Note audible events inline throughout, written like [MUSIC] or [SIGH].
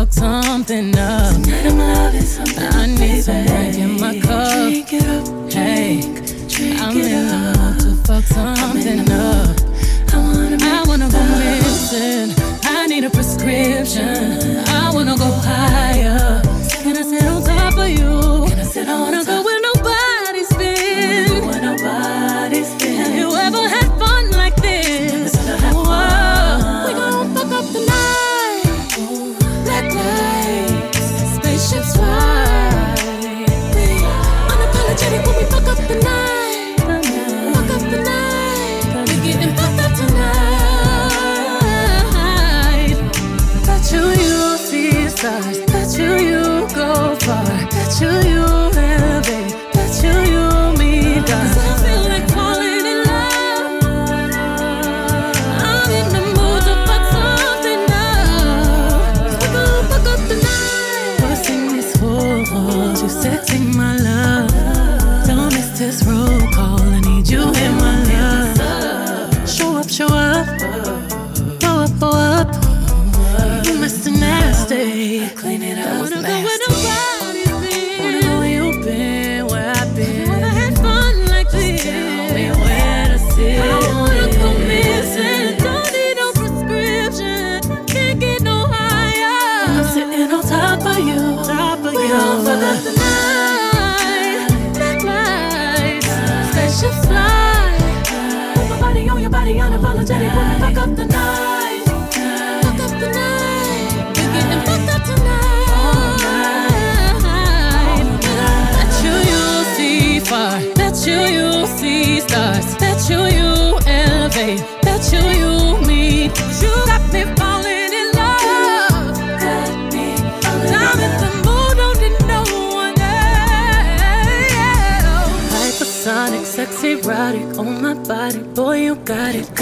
fuck something up. Tonight I'm loving something. I need some drink in my cup. Drink it up. Hey, drink I'm in to fuck something up. I wanna, I wanna go missing. I need a prescription. I wanna go higher. Body. Boy, you got it.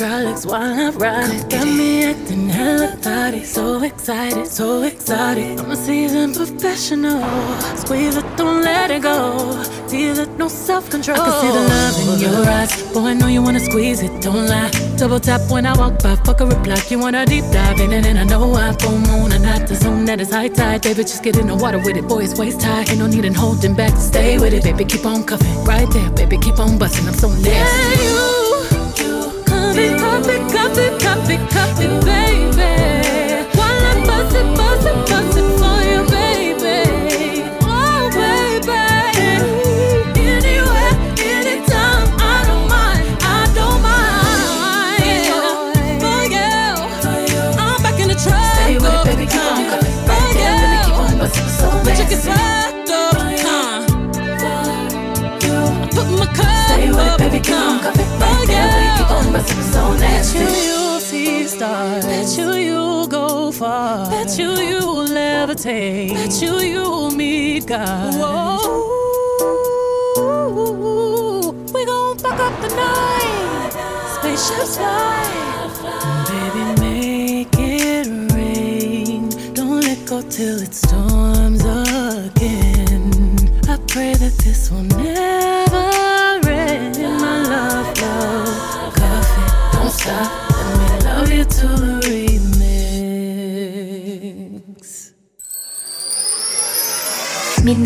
Got them dry legs while I ride it. Got me acting hella thotty. So excited, so exotic. I'm a seasoned professional. Squeeze it, don't let it go. Feel it, no self control. I can see the love in your eyes. Boy, I know you wanna squeeze it, don't lie. Double tap when I walk by, fuck a reply. You wanna deep dive in it, and I know I full moon and not the zone that is high tide. Baby, just get in the water with it, boy, it's waist high. Ain't no need in holding back, stay with it, baby, keep on cuffing. Right there, baby, keep on busting, I'm so nasty. Yeah, you, copy, copy, copy, copy, copy, baby. While I'm busting, busting, busting for you, baby. Oh, baby. Anywhere, anytime, I don't mind, I don't mind. For you, I'm back in the trap. Stay with it, baby, keep on coming. Right there, baby, keep on busting so But you get nasty. swept up, huh? Put my cup Stay with it, up, baby, keep on huh? Right on busting so Bet you you'll see stars. Bet you you'll go far. Bet you you'll levitate. Bet you you'll meet God. Whoa. We gon' fuck up the night. Spaceships fly.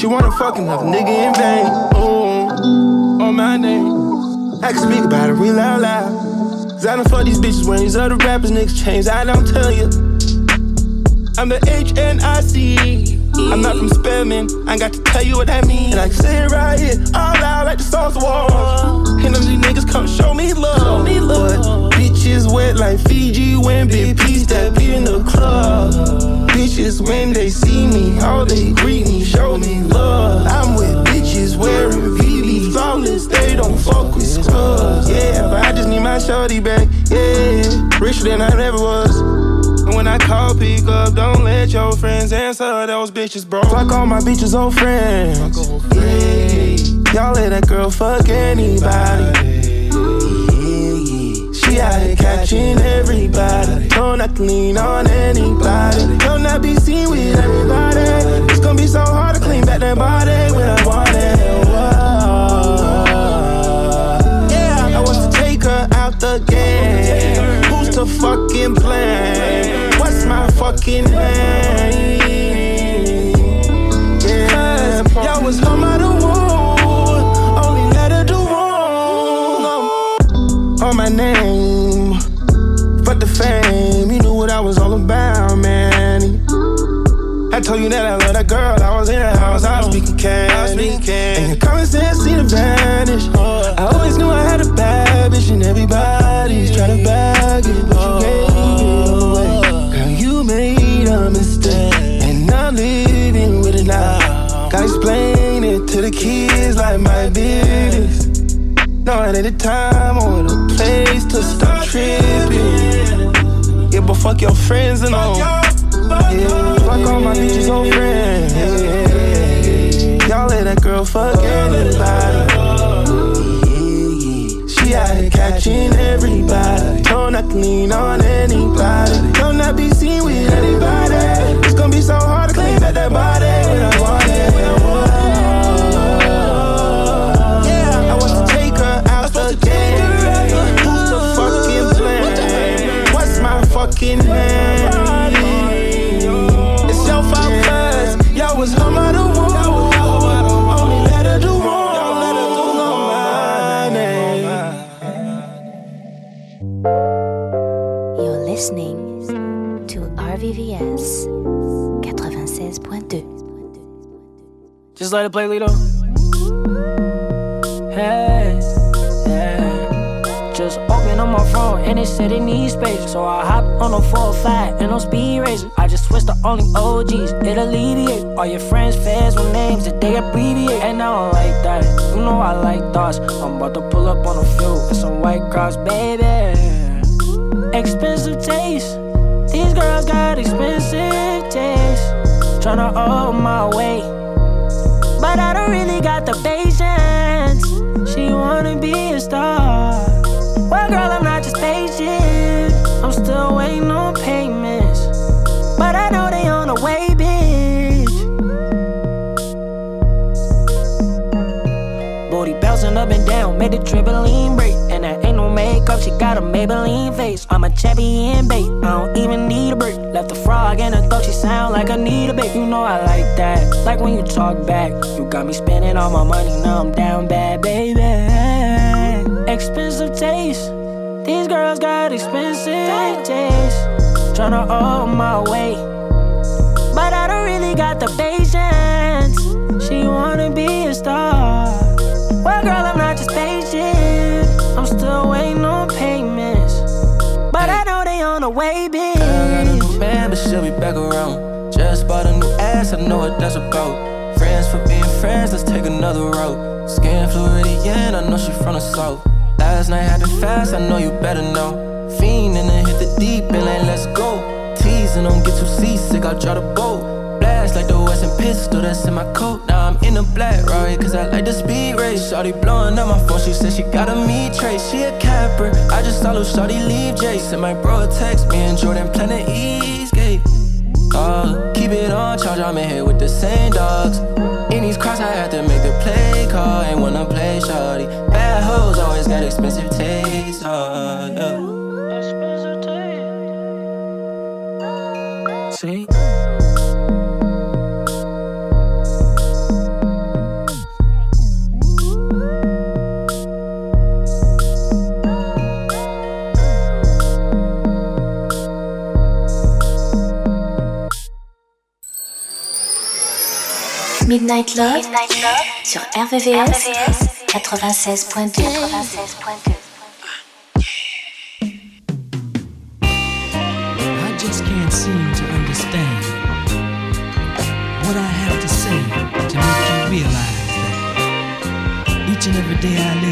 she wanna fuck another nigga in vain. Ooh, on my name. I can speak about it real loud loud. Cause I don't fuck these bitches when these other rappers niggas change. I don't tell you. I'm the HNIC. I'm not from Spelman. I got to tell you what that means. And I can say it right here, all out like the stars walls. And them these niggas come show me love. Show me love. But bitches wet like Fiji when big P step in the club. Bitches when they see me, all they shorty back. Yeah, richer than I ever was. And when I call, pick up, don't let your friends answer. Those bitches, bro. Fuck all my bitches, old friends. Yeah, y'all let that girl fuck anybody. She out here catching everybody. Don't not to lean on anybody. Don't not be seen with everybody. It's gonna be so hard to clean back that body when I want it. Her the. Who's to fucking blame? What's my fucking name. Yeah, y'all was out of wood, only let her do wrong. On my name, but the fame, you knew what I was all about, man. I told you that I love that girl. I was in the house, I was speaking cash. Kids like my business. No, it ain't the time or the place to stop tripping. Yeah, but fuck your friends and all. Yeah, fuck all my bitches old friends. Y'all let that girl fuck anybody. She out here catching everybody. Don't not lean on anybody. Don't not be seen with anybody. It's gonna be so hard to clean back that body fucking name? It's your fault, cause y'all was home out of listening to RVVS 96.2. Just let it play, Lito. And they said it needs space. So I hop on a 405 and on speed racer. I just switched to only OGs, it alleviates All your friends, fans with names that they abbreviate. And I don't like that. You know I like thoughts. I'm about to pull up on a few and some white cross, baby expensive taste. These girls got expensive taste. Tryna hold my weight, but I don't really got the patience. Up and down, made the trampoline break, and that ain't no makeup. She got a Maybelline face. I'm a champion bait. I don't even need a break. Left a frog in her throat. She sound like I need a bait. You know I like that. Like when you talk back. You got me spending all my money. Now I'm down bad, baby. Expensive taste. These girls got expensive taste. Tryna hold my weight. But I don't really got the patience. Know they on the way, bitch. I got a new man, but she'll be back around. Just bought a new ass, I know what that's about. Friends for being friends, let's take another route. Skin Floridian, I know she from the south. Last night happened fast, I know you better know. Fiend and then hit the deep and then let's go. Teasing, don't get too seasick, I'll draw the boat like the Western pistol that's in my coat. Now I'm in a black, right? Cause I like the speed race. Shorty blowing up my phone, she said she got a me trace. She a capper. I just saw Shorty leave Jason. My bro a text me and Jordan planning Eastgate. Uh, keep it on charge, I'm in here with the same dogs. In these cross, I had to make the play call. Ain't wanna play shorty. Bad hoes always got expensive taste. Uh, yeah. Midnight Love, sur RVVS, 96.2. I just can't seem to understand what I have to say to make you realize that each and every day I live,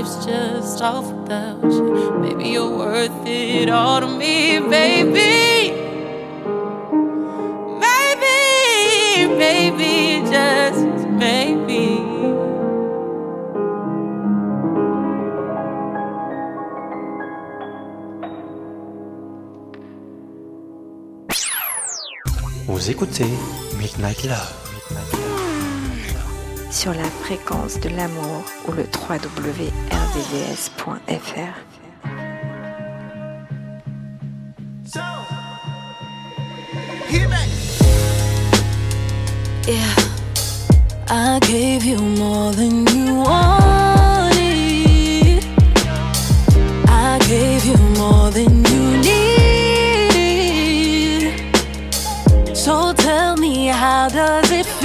life's just off without you. Maybe you're worth it all to me, baby. Maybe, maybe, just maybe. Vous écoutez Midnight Love. Sur la fréquence de l'amour ou le www.rdvs.fr. Yeah, I gave you more than you wanted. I gave you more than you needed. So tell me, how does it feel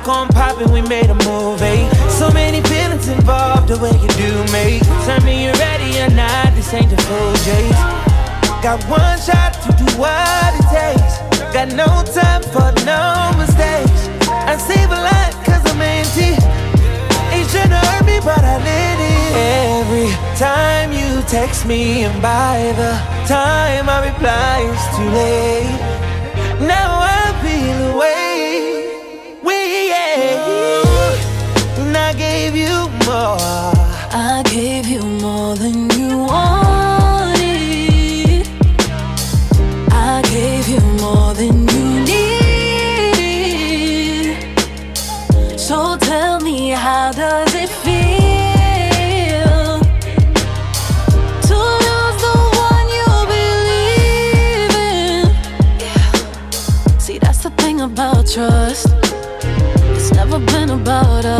the popcorn popping, we made a movie. So many feelings involved, the way you do me. Tell me you're ready or not, this ain't the full J's. Got one shot to do what it takes. Got no time for no mistakes. I save a lot cause I'm empty. Ain't tryna hurt me, but I let it. Every time you text me, and by the time I reply, it's too late. Now I feel away. Gave you more. I gave you more than you wanted. I gave you more than you needed. So tell me, how does it feel to lose the one you believe in? See, that's the thing about trust. It's never been about us.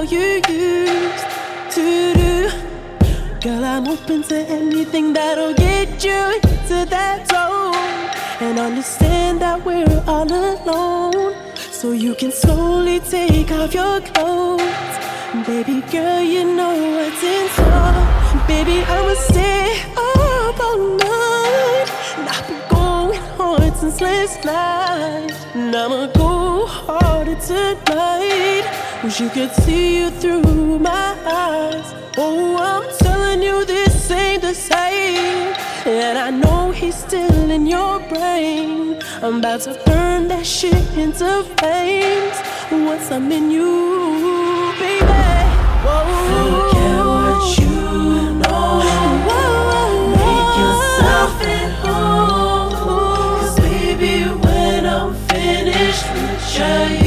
how you used to do. Girl, I'm open to anything that'll get you into that zone. And understand that we're all alone. So you can slowly take off your clothes. Baby girl, you know what's in store. Baby, I'ma stay up all night. And I've been going hard since last night. And I'ma go harder tonight. Wish you could see you through my eyes. Oh, I'm telling you, this ain't the same. And I know he's still in your brain. I'm about to burn that shit into flames. Once I'm in you, baby. Whoa. What you know. Make yourself at baby, when I'm finished with you,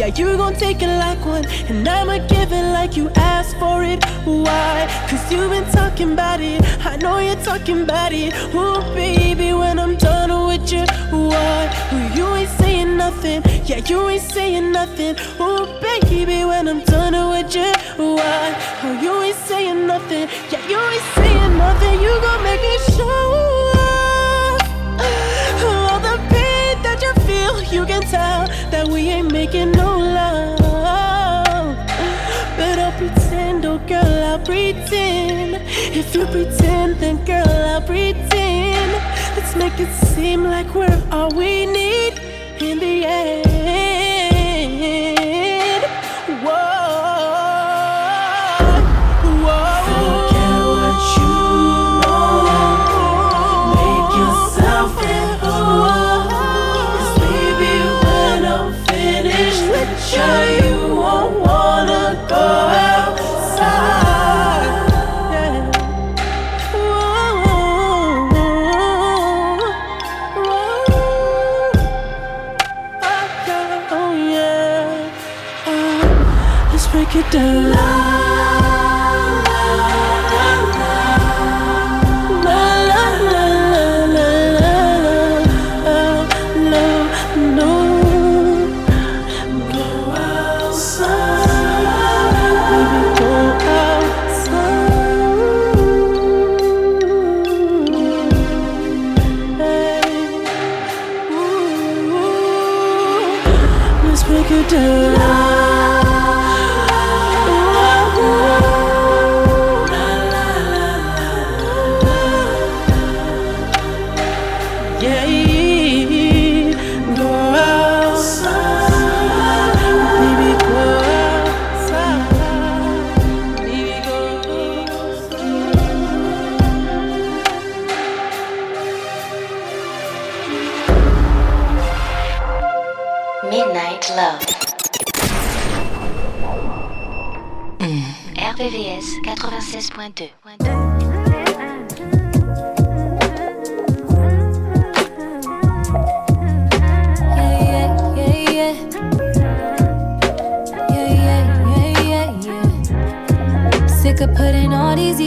Yeah, you gon' take it like one. And I'ma give it like you asked for it. Why? Cause you've been talking about it. I know you're talking about it. Oh, baby, when I'm done with you. Why? Oh, you ain't saying nothing. Yeah, you ain't saying nothing. Oh, baby, when I'm done with you. Why? Oh, you ain't saying nothing. Yeah, you ain't saying nothing. You gon' make me show you can tell that we ain't making no love. But I'll pretend, oh girl, I'll pretend. If you pretend, then girl, I'll pretend. Let's make it seem like we're all we need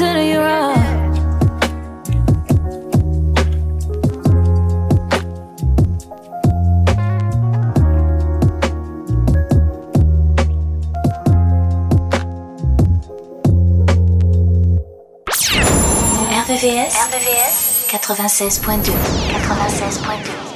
just giving it to you raw. RVVS. RVVS. 96.2 96.2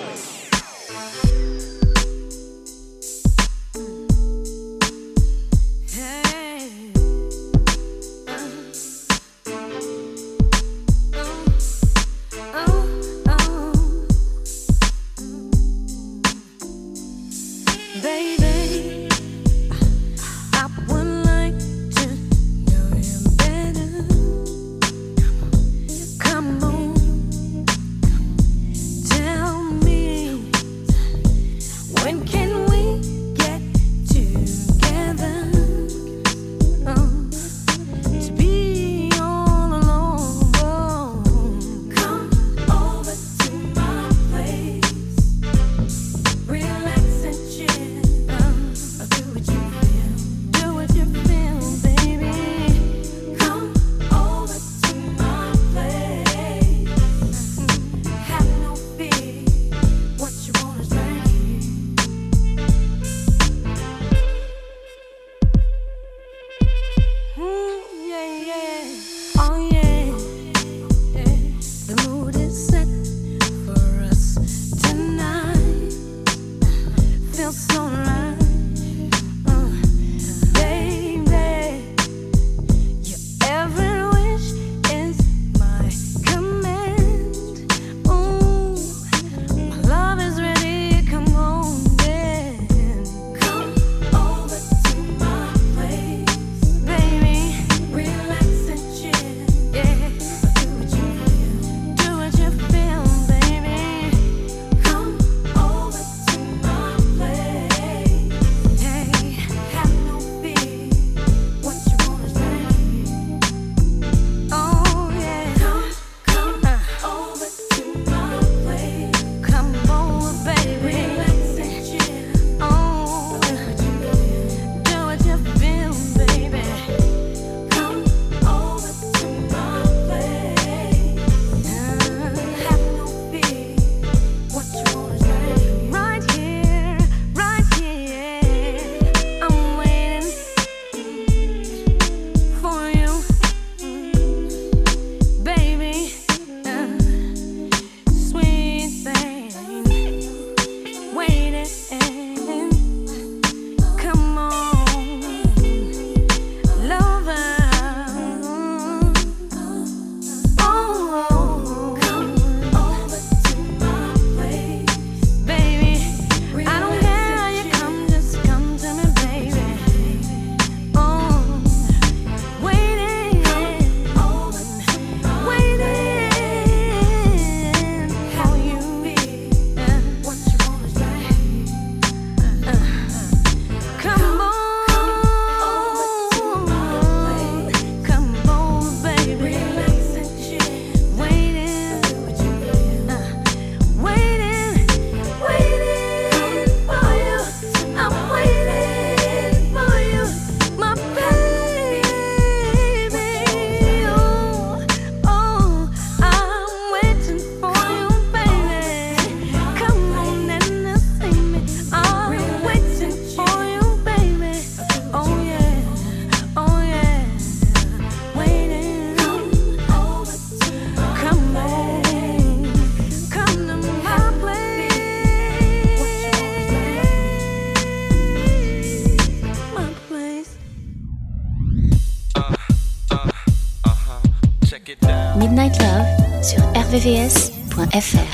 bvs.fr.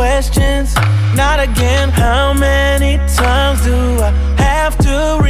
questions. Not again, how many times do I have to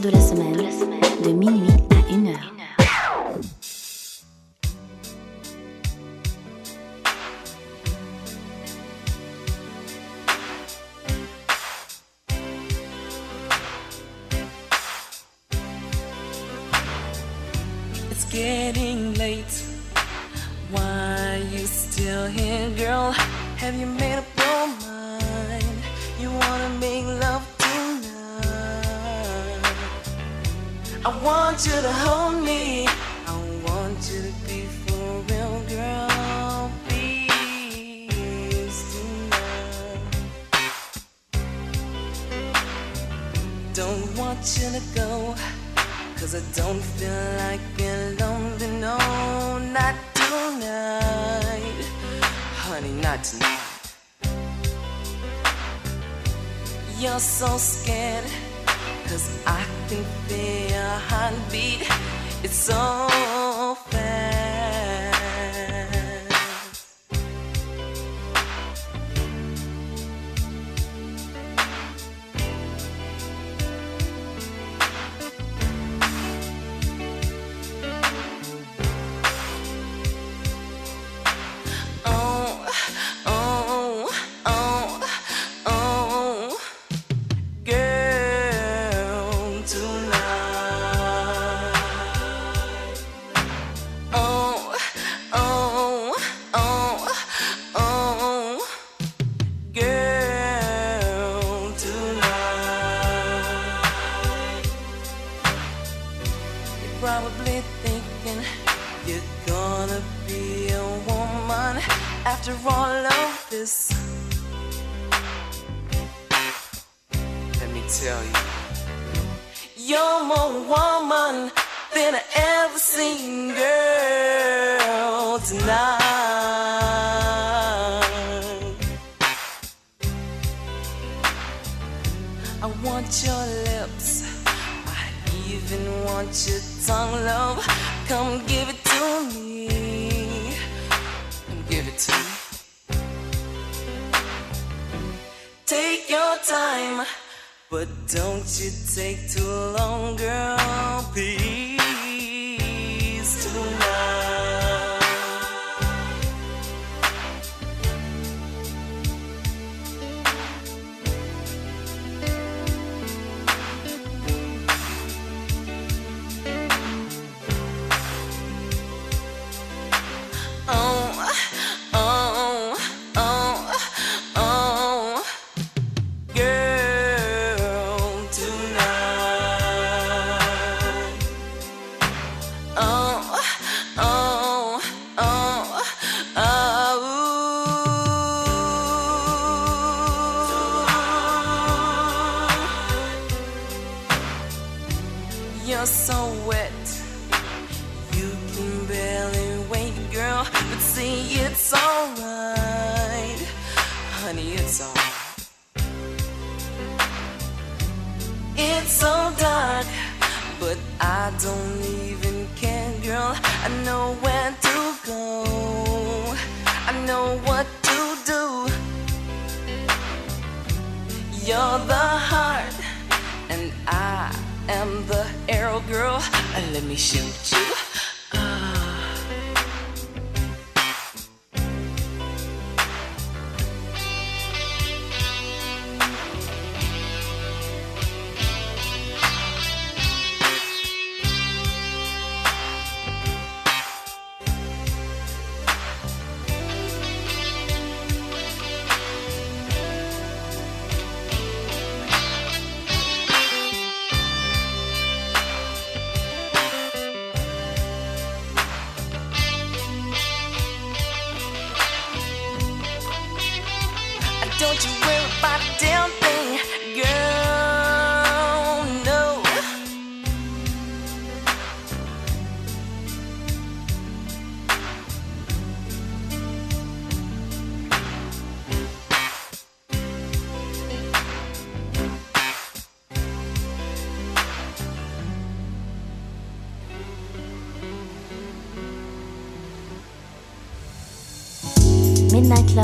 de la semaine.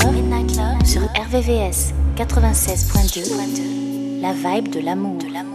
Midnight Love sur RVVS 96.2, la vibe. De l'amour.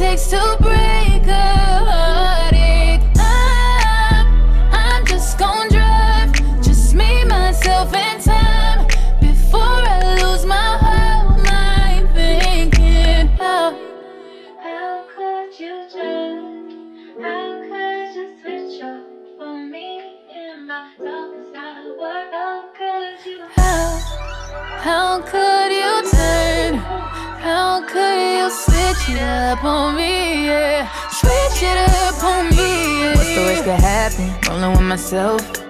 Takes to break a switch it up on me? Yeah, switch it up on me. Yeah. What's the worst that happened? Rolling with myself.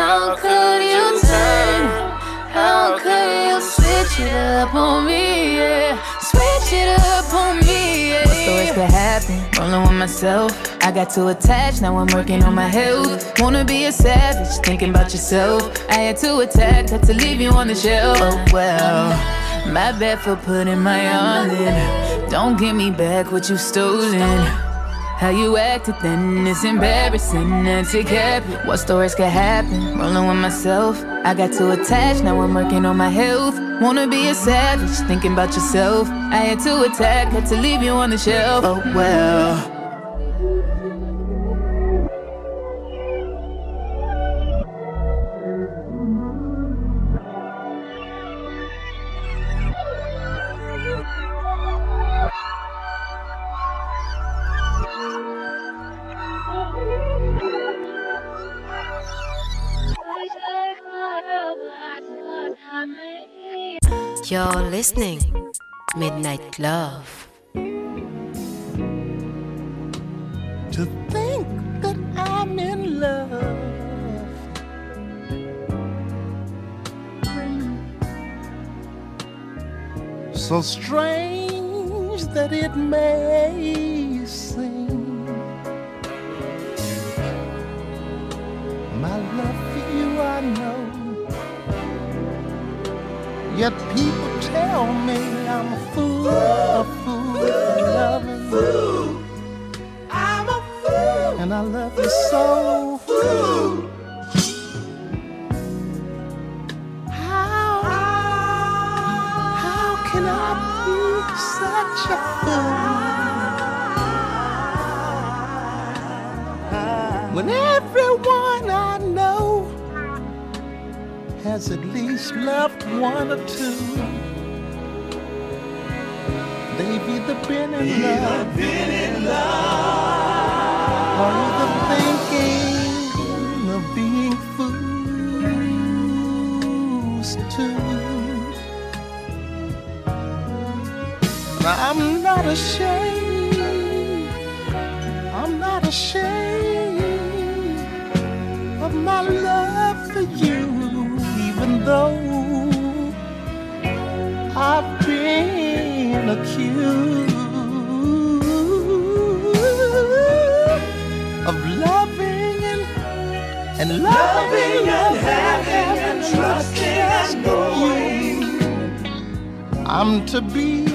how could you turn? How could you switch it up on me? Yeah, switch it up on me. Yeah. What's the worst that happened? Rolling with myself. I got too attached, now I'm working on my health. Wanna be a savage, thinking about yourself. I had to attack, had to leave you on the shelf. Oh well, my bad for putting my all in. Don't give me back what you stolen. How you acted then is embarrassing. It habit. What's the worst could happen? Rolling with myself. I got too attached, now I'm working on my health. Wanna be a savage, thinking about yourself. I had to attack, had to leave you on the shelf. Oh well. You're listening Midnight Love. To think that I'm in love. So strange that it may seem. My love for you, I know. Yet people tell me I'm a fool, a fool for loving you. I'm a fool, and I love you so. Fool. How, how can I be such a fool? When everyone I know has at least loved one or two. They've either been in love, been in love, or either thinking of being fools too. I'm not ashamed. look you. Of loving and and loving, loving and, and having and trusting and knowing. I'm to be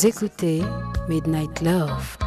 Vous écoutez Midnight Love.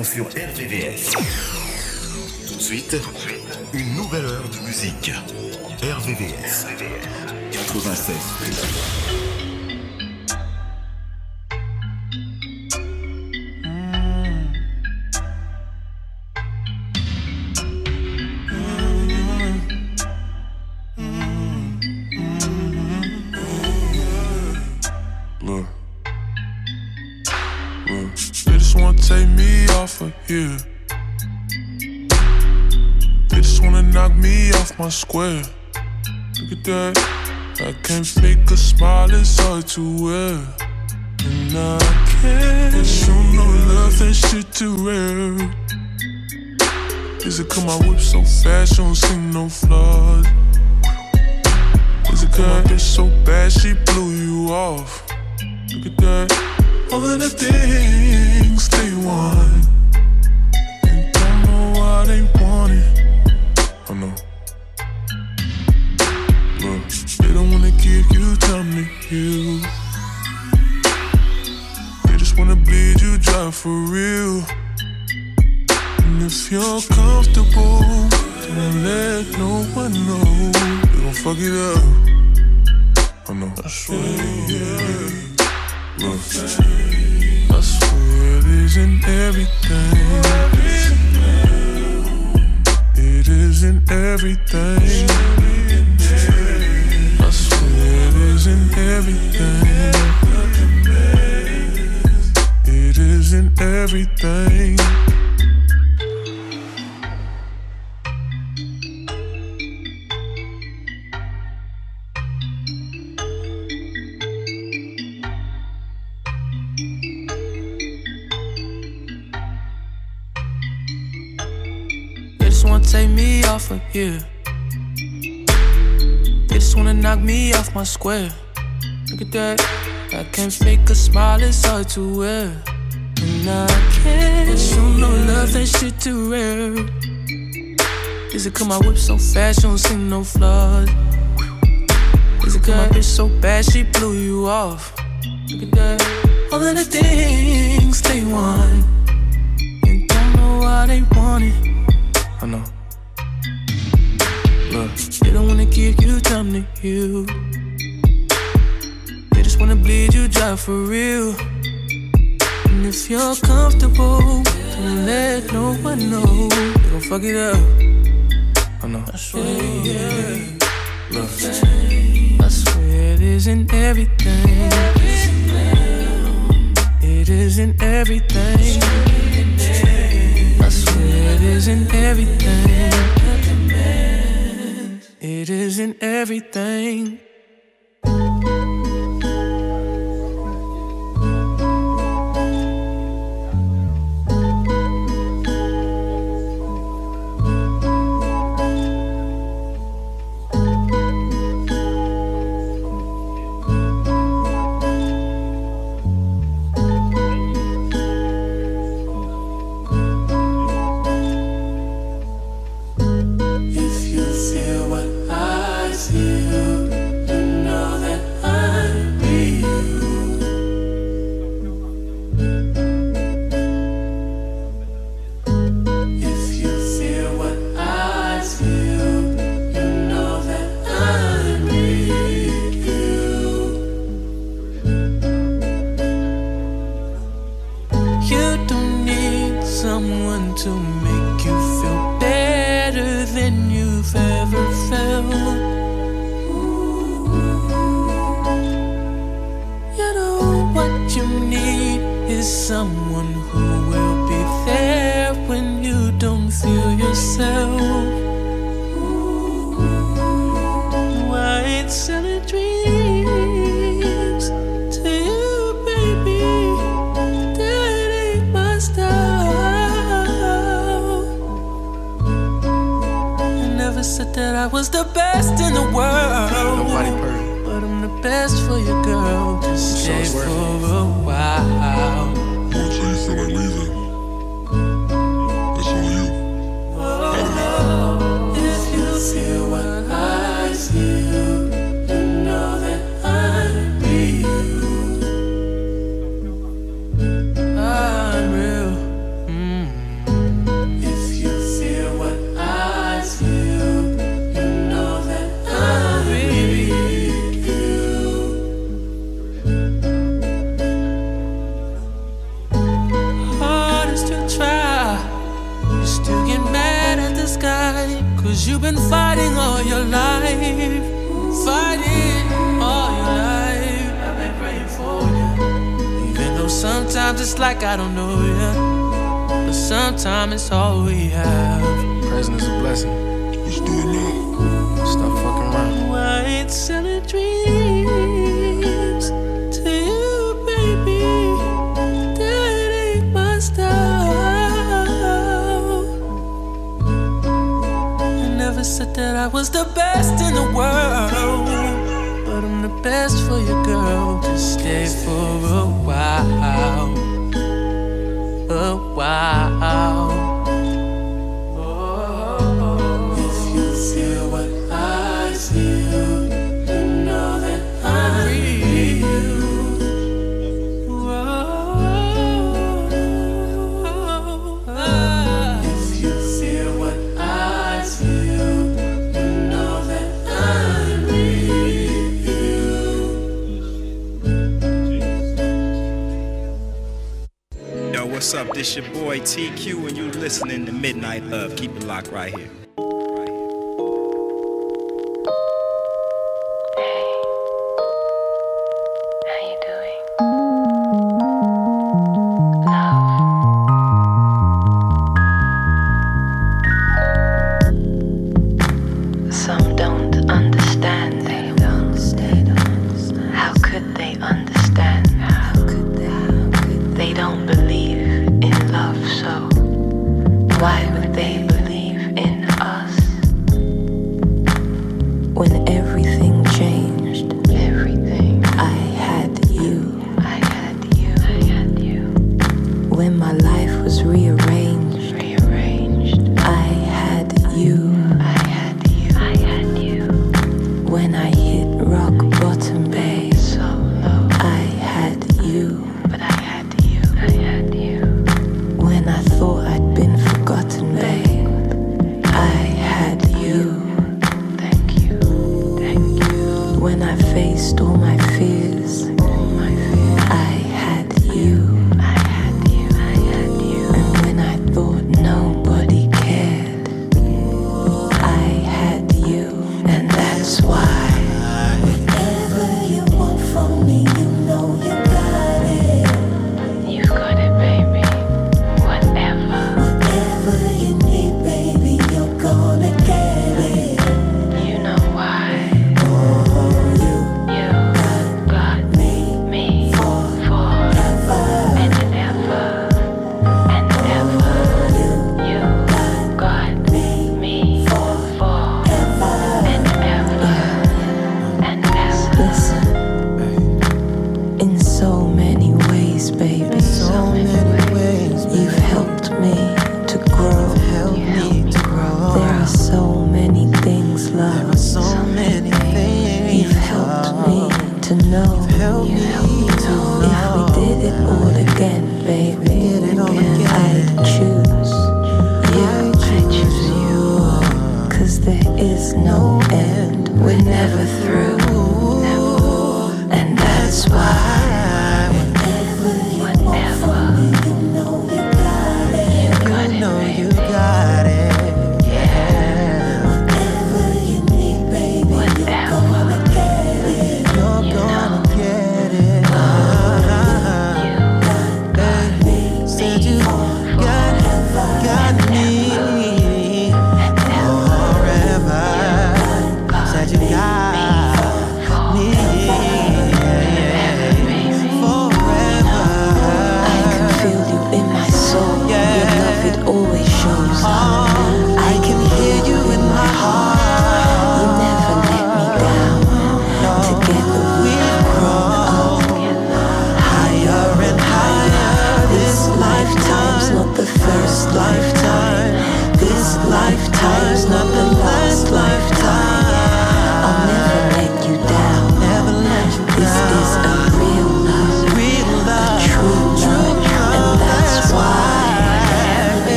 sur RVVS. Tout de suite, une nouvelle heure de musique. RVVS. 96. fashion, you don't see no flaws. off. everything. It isn't everything. It isn't everything. It isn't everything.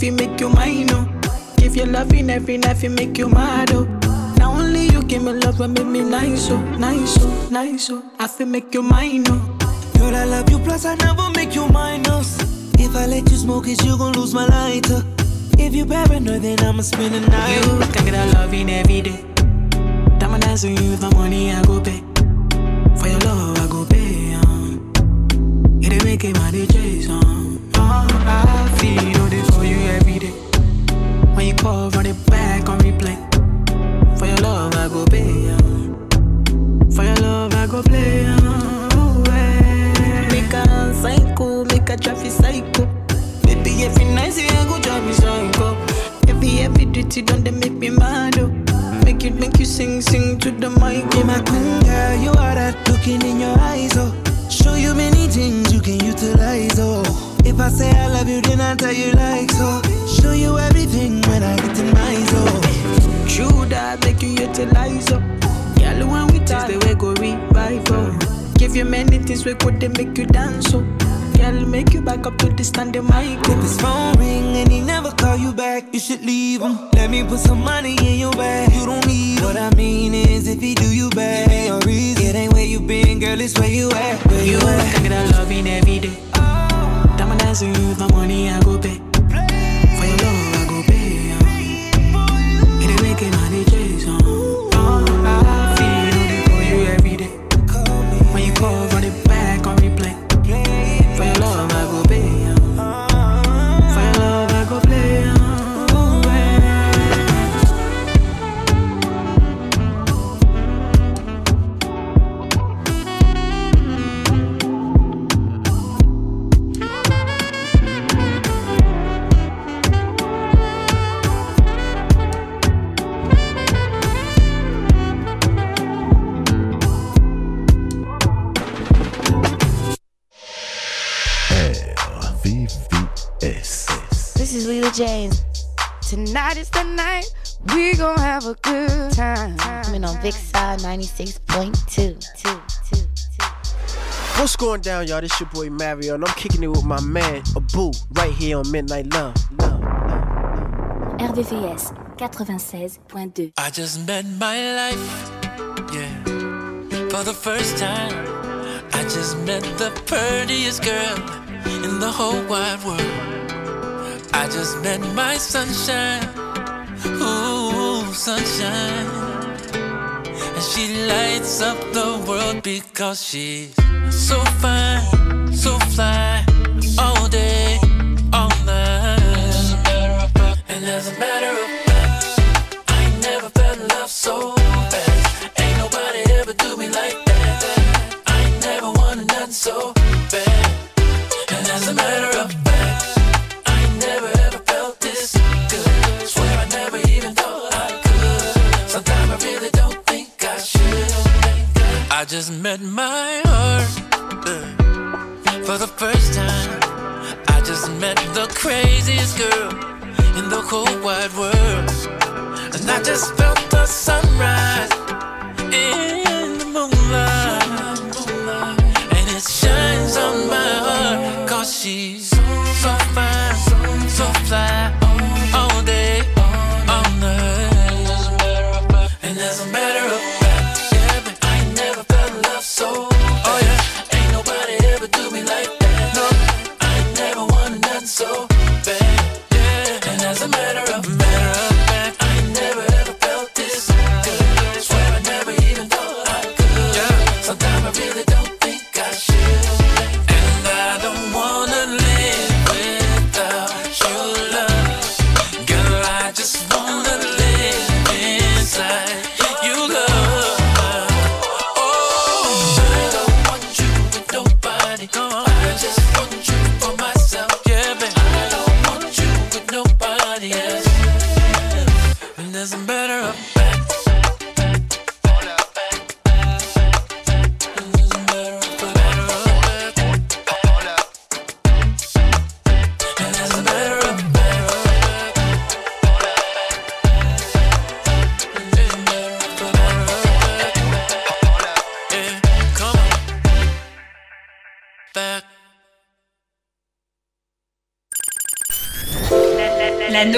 The you make you mine, oh. Give you loving every night, you make you mad, oh. Now only you give me love and make me nice, oh, nice, oh, nice, oh. I feel make you mine, oh. Girl, I love you, plus I never make you minus. If I let you smoke it, you gon' lose my lighter. If you paranoid, then I'ma spend the night. You can get a loving every day. Diamond dance with you my money, I go pay. Tonight is the night we gon' have a good time. Coming on Vixar 96.2. What's going down, y'all? This your boy Mario, and I'm kicking it with my man Abu right here on Midnight Love. RVVS 96.2. I just met my life, yeah, for the first time. I just met the prettiest girl in the whole wide world. I just met my sunshine, ooh, sunshine. And she lights up the world because she's so fine, so fly, all day, just met my heart for the first time. I just met the craziest girl in the whole wide world. And I just felt the sunrise in the moonlight. And it shines on my heart, cause she's so fine, so fly.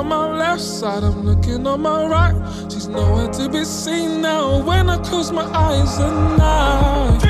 on my left side, I'm looking on my right. She's nowhere to be seen now. When I close my eyes at night.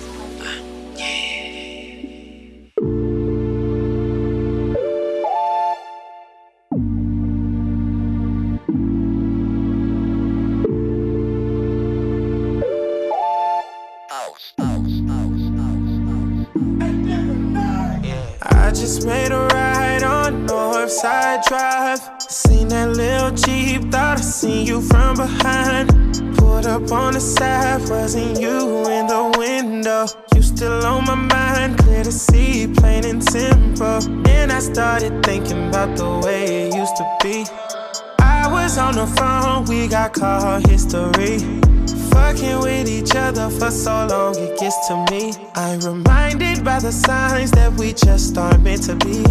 to be.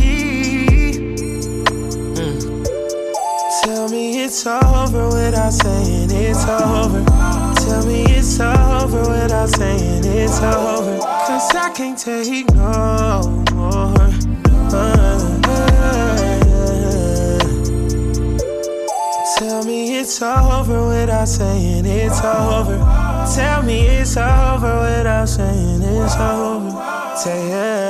Mm. Tell me it's over without saying it's over. Tell me it's over without saying it's over. Cause I can't take no more. Uh, Tell me it's over without saying it's over. Tell me it's over without saying it's over. Tell me.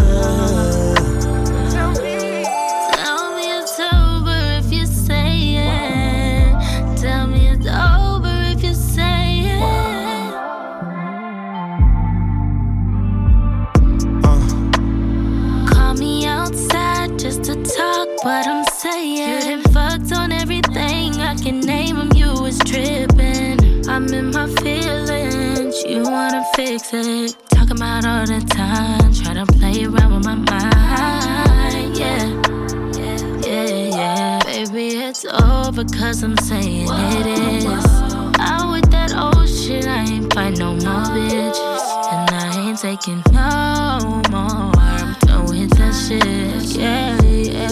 You wanna fix it. Talking about all the time. Try to play around with my mind. Yeah. Yeah, yeah. Baby, it's over cause I'm saying it is. Out with that old shit, I ain't fight no more bitches. And I ain't taking no more. I'm done with that shit. Yeah, yeah,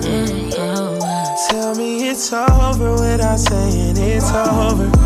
yeah, yeah. Tell me it's over without saying it's over.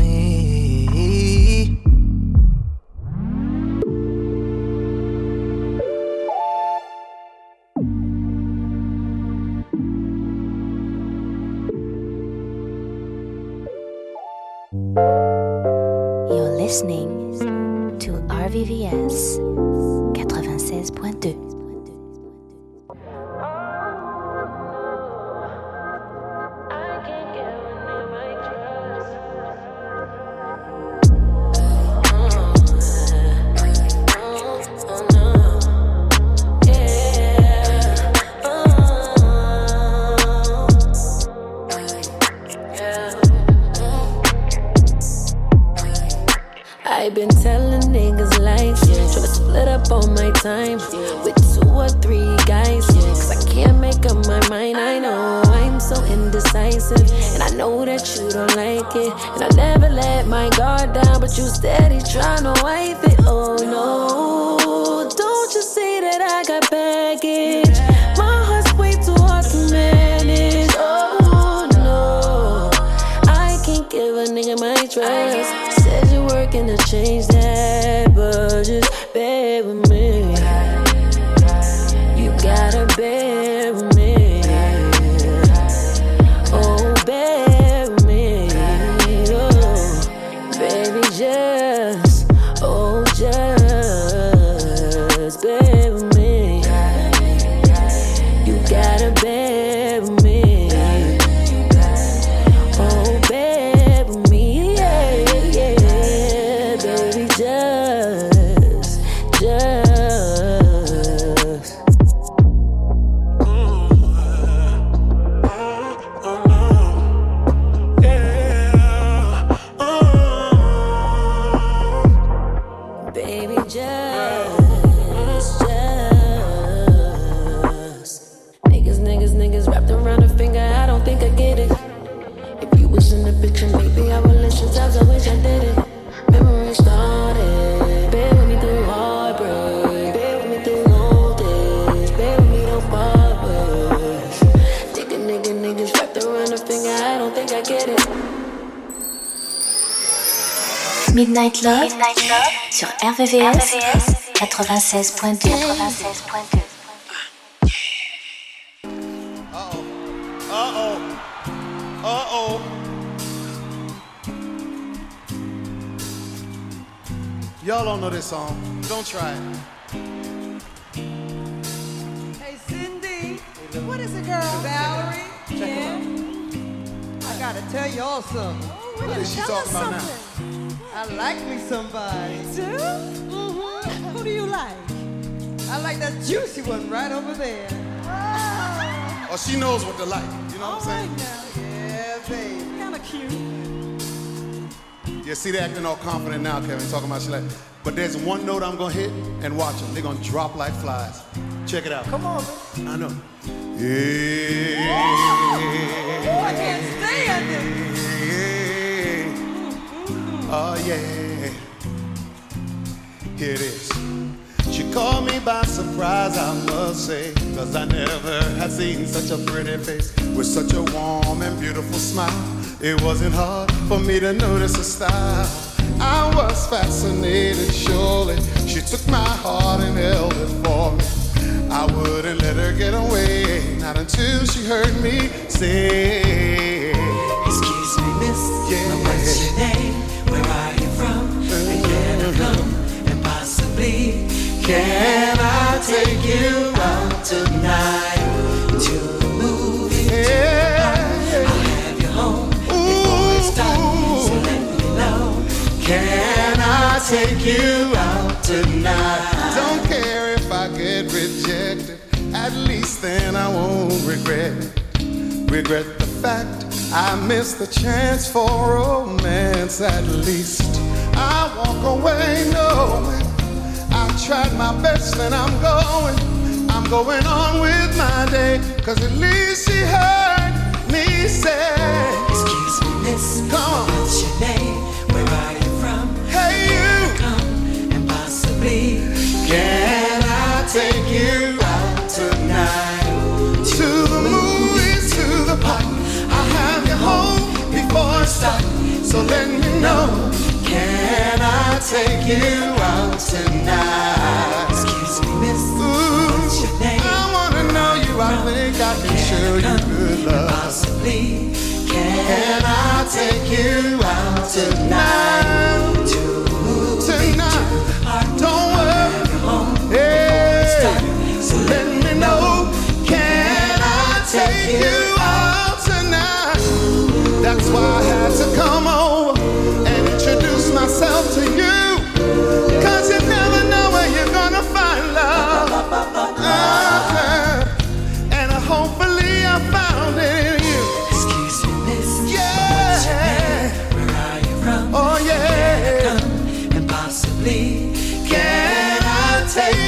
Listening to RVVS 96.2. RVVS, 96.2. Uh-oh. Uh-oh. Y'all don't know this song. Don't try it. Hey, Cindy. What is it, girl? Valerie? yeah. I gotta tell y'all something. What is she talking about now? I like me somebody. Do? That juicy one right over there. Oh, she knows what to like. You know what I'm saying? Now. Yeah, baby. Kinda cute. Yeah, see, they acting all confident now, Kevin, talking about she like. But there's one note I'm gonna hit and watch them. They're gonna drop like flies. Check it out. Come on, man. I know. Yeah. Oh, I can't stand it. Oh yeah. Here it is. She called me by surprise, I must say, cause I never had seen such a pretty face with such a warm and beautiful smile. It wasn't hard for me to notice her style. I was fascinated, surely. She took my heart and held it for me. I wouldn't let her get away, not until she heard me say, Excuse me, miss. Yeah. What's your name? Where are you can I take you out tonight to the movie? Yeah. I'll have you home before it's done. So let me know. Can I take you out tonight? Don't care if I get rejected. At least then I won't regret. Regret the fact I missed the chance for romance. At least I walk away knowing tried my best and I'm going. I'm going on with my day. Cause at least she heard me say, Excuse me, miss. Come on. What's your name? Where are you from? Hey, you. Come and possibly, can I take you out tonight? To the movies, to the park. I'll have you home before it's dark. So let me know. Can I take you out tonight? Can show you good love. Possibly, can I take you out tonight? To Tonight, don't worry. Hey, So let me know. Can I take you out tonight? That's why I had to come over and introduce myself to you.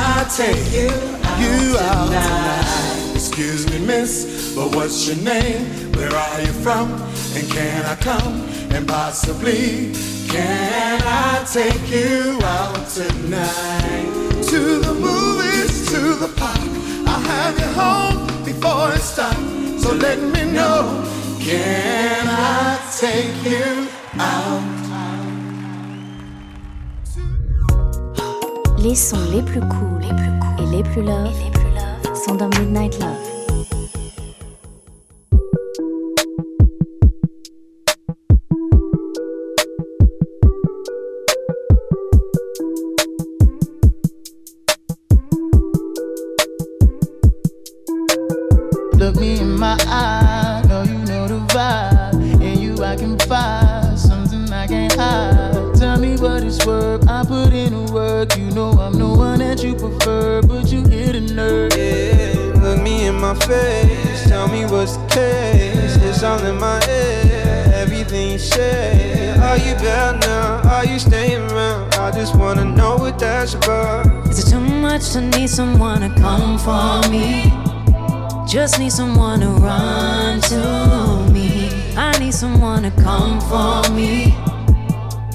I take you out tonight? tonight. Excuse me, miss, but what's your name? Where are you from? And can I come? And possibly, can I take you out tonight? To the movies, to the park. I'll have you home before it stops. So let me know. Can I take you out? Les sons les plus cool, et les plus love, sont dans Midnight Love. About. Is it too much to need someone to come for me? Just need someone to run to me. I need someone to come for me.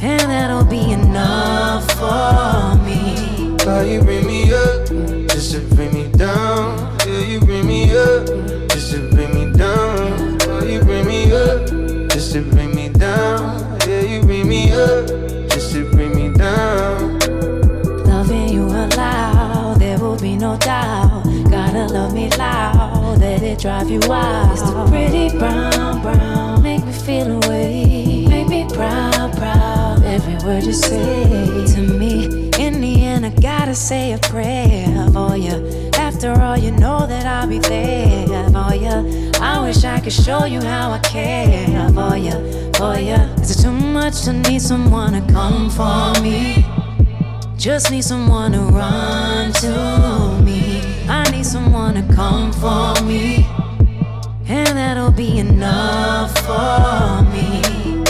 And that'll be enough for me. Why you drive you wild. It's the pretty brown, brown, make me feel away. Make me proud, proud, every word you say to me. In the end, I gotta say a prayer for you. After all, you know that I'll be there for you. I wish I could show you how I care for you, for you. Is it too much to need someone to come for me? Just need someone to run to me. I need someone to come for me. That'll be enough for me.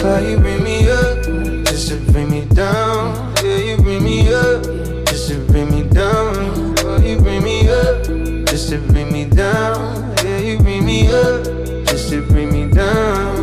Why you bring me up just to bring me down? Yeah, you bring me up just to bring me down. Why you bring me up just to bring me down? Yeah, you bring me up just to bring me down.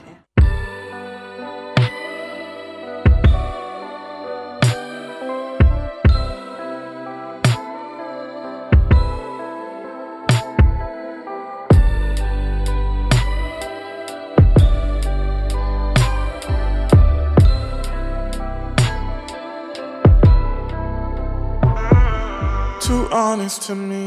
to me.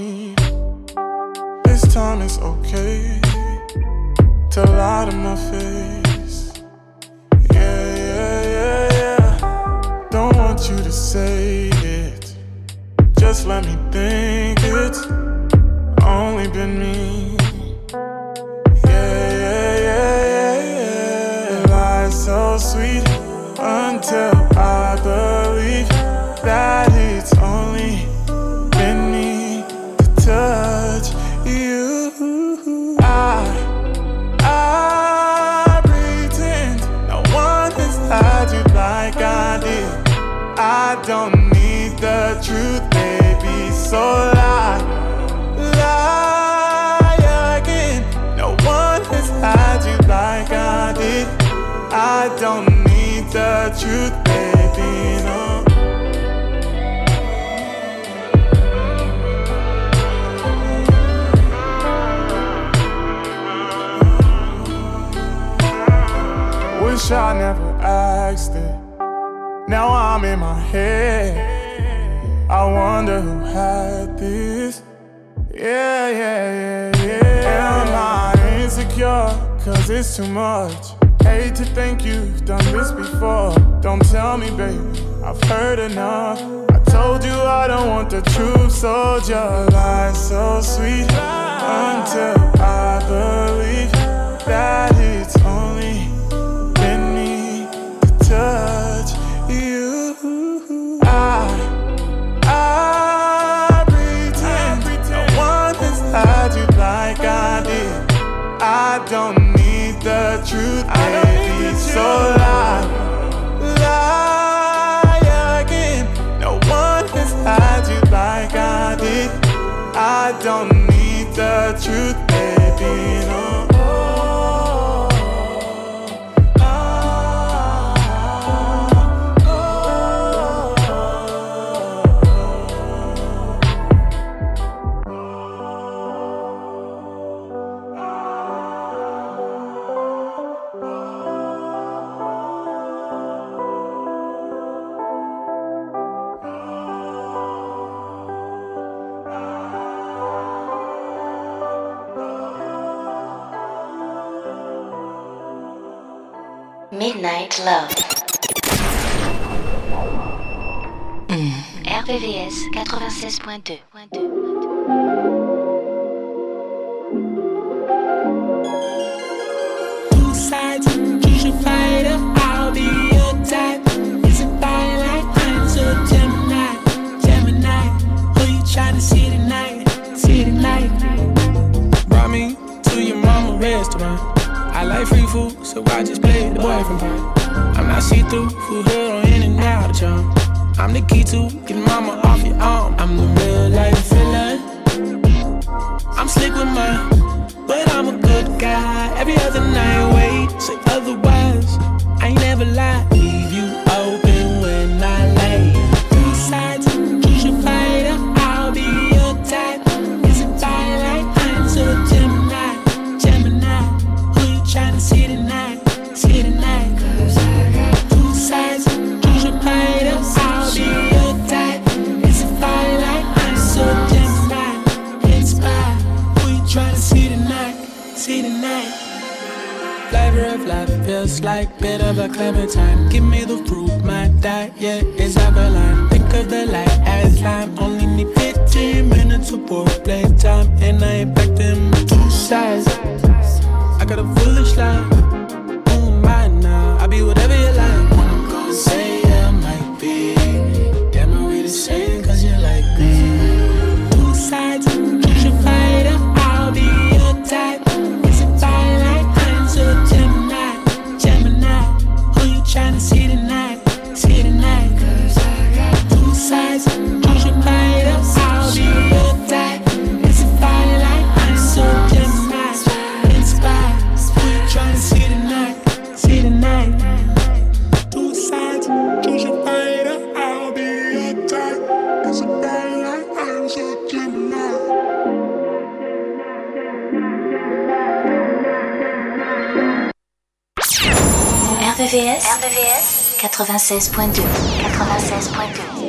see. Flavor of life feels like bit of a clementine. Give me the fruit, my diet is alkaline. Think of the light as lime. Only need 15 minutes of work playtime, and I expect them two sides. I got a foolish line. Who am I now? I'll be whatever you like. Say RVVS, RVVS 96.2 96.2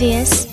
sur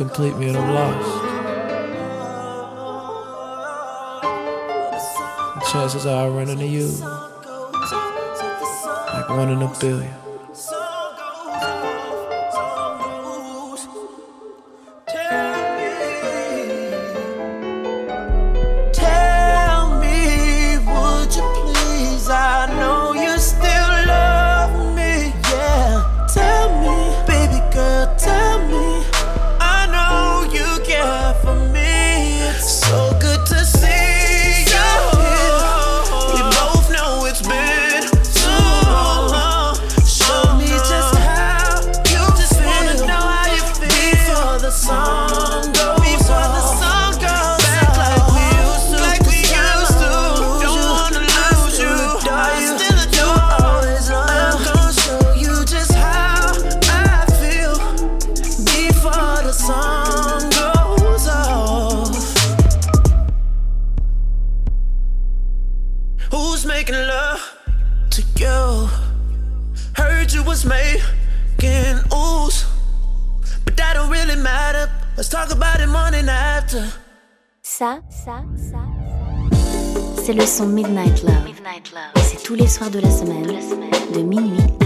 complete me and I'm lost. The chances are I run into you like one in a billion. c'est le son Midnight Love. C'est tous les soirs de, la semaine. de minuit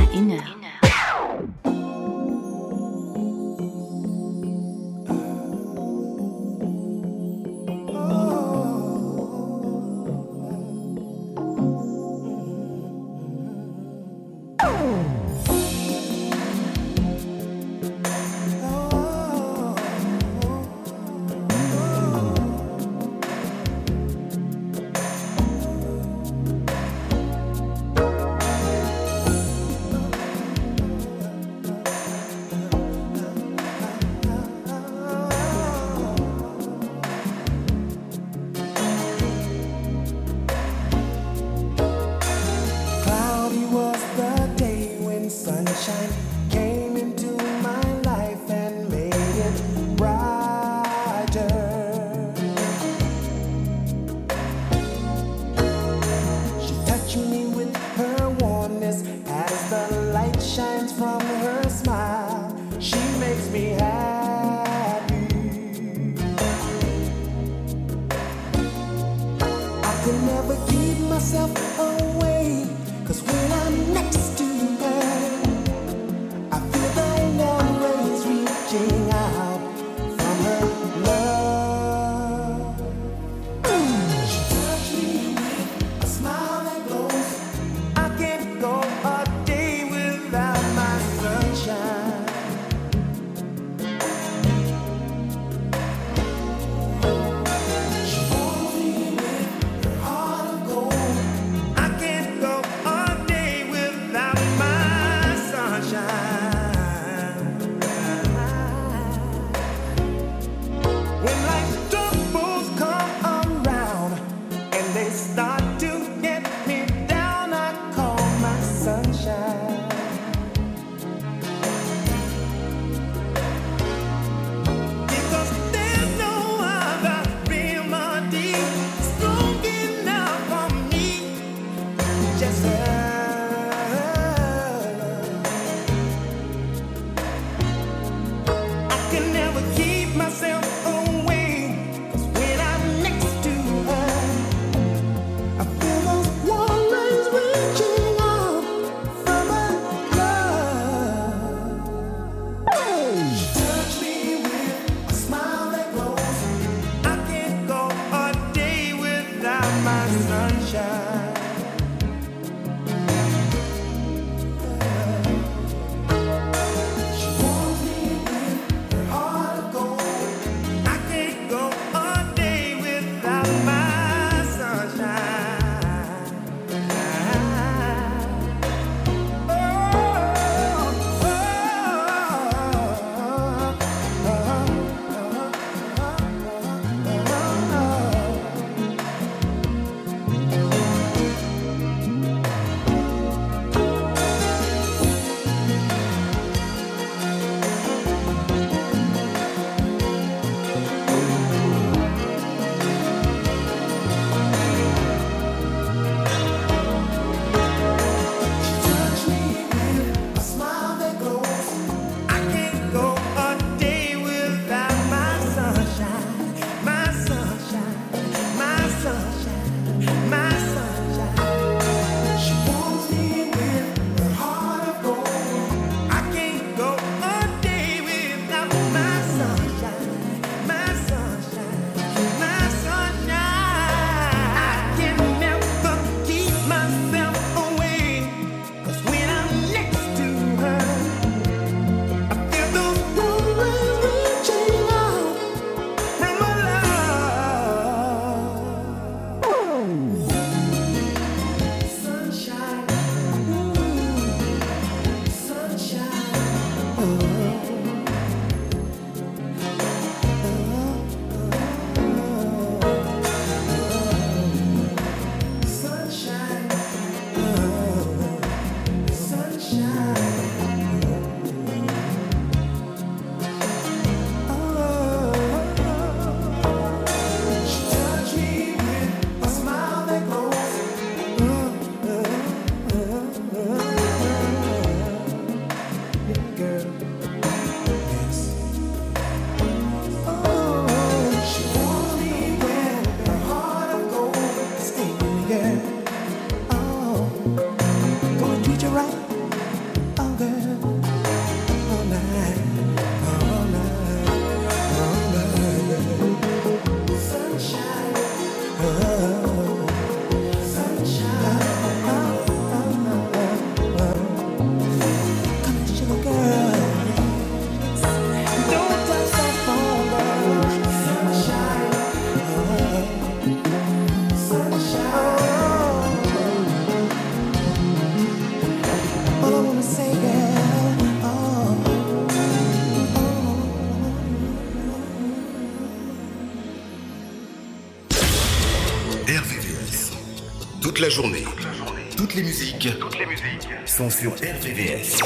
Sont sur RVVS.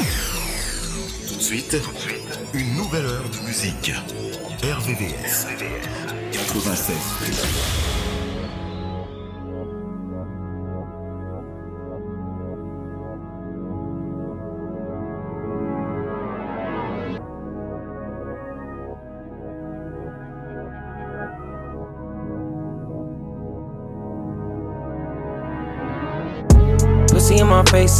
Tout de suite. Une nouvelle heure de musique. RVVS. 96.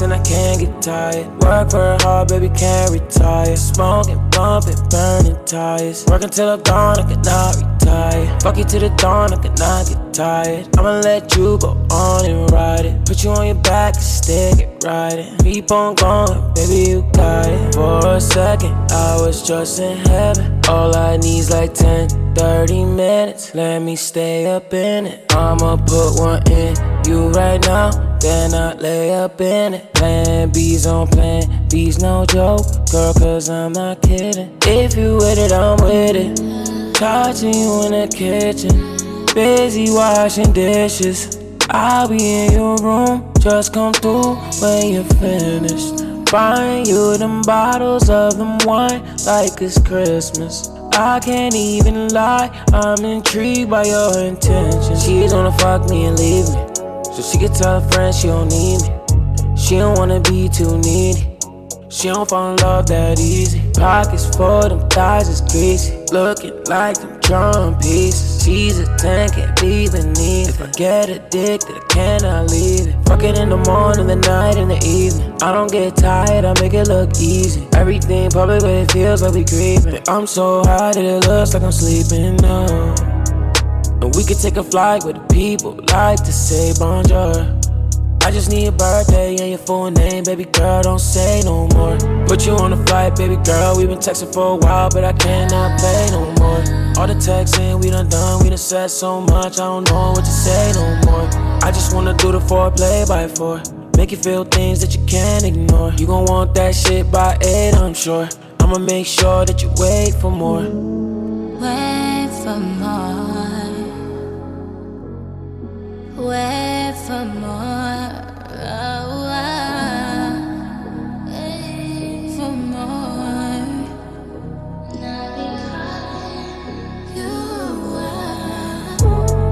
And I can't get tired. Work very hard, baby, can't retire. Smoking, bumping, burning tires. Working till I'm gone, I cannot retire. Fuck you to the dawn, I cannot get tired. I'ma let you go on and ride it. Put you on your back and stick it riding. Keep on going, baby, you got it. For a second, I was just in heaven. All I need's like 10, 30 minutes. Let me stay up in it. I'ma put one in you right now. Then I lay up in it. Plan B's on plan B's, no joke. Girl, cause I'm not kidding. If you with it, I'm with it. Touching you in the kitchen. Busy washing dishes. I'll be in your room. Just come through when you're finished. Buying you them bottles of them wine like it's Christmas. I can't even lie, I'm intrigued by your intentions. She's gonna fuck me and leave me. So she can tell her friends she don't need me. She don't wanna be too needy. She don't fall in love that easy. Pockets full, them thighs is greasy. Looking like them drum pieces. She's a 10, can't be beneath. If I get addicted, I cannot leave it. Fuck it in the morning, the night, and the evening. I don't get tired, I make it look easy. Everything public, but it feels like we creeping. I'm so high that it looks like I'm sleeping now. We could take a flight with the people like to say bonjour. I just need your birthday and your full name, baby girl. Don't say no more. Put you on a flight, baby girl. We've been texting for a while, but I cannot play no more. All the texting we done done, we done said so much. I don't know what to say no more. I just wanna do the foreplay by four. Make you feel things that you can't ignore. You gon' want that shit by eight, I'm sure. I'ma make sure that you wait for more. Wait for more. Wait for more. Oh. Wait for more.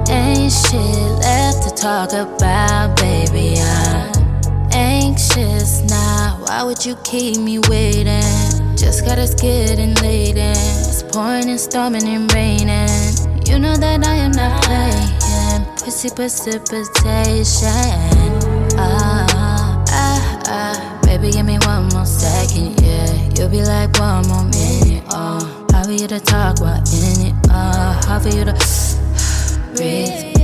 Ain't shit left to talk about, baby. I'm anxious now. Why would you keep me waiting? Just got us getting late and it's pouring and storming and raining. You know that I am not playing. Pussy precipitation. Ah, ah, ah. Baby, give me one more second, yeah. You'll be like one more minute. Oh, how for you to talk while in it? Oh, how for you to [SIGHS] breathe.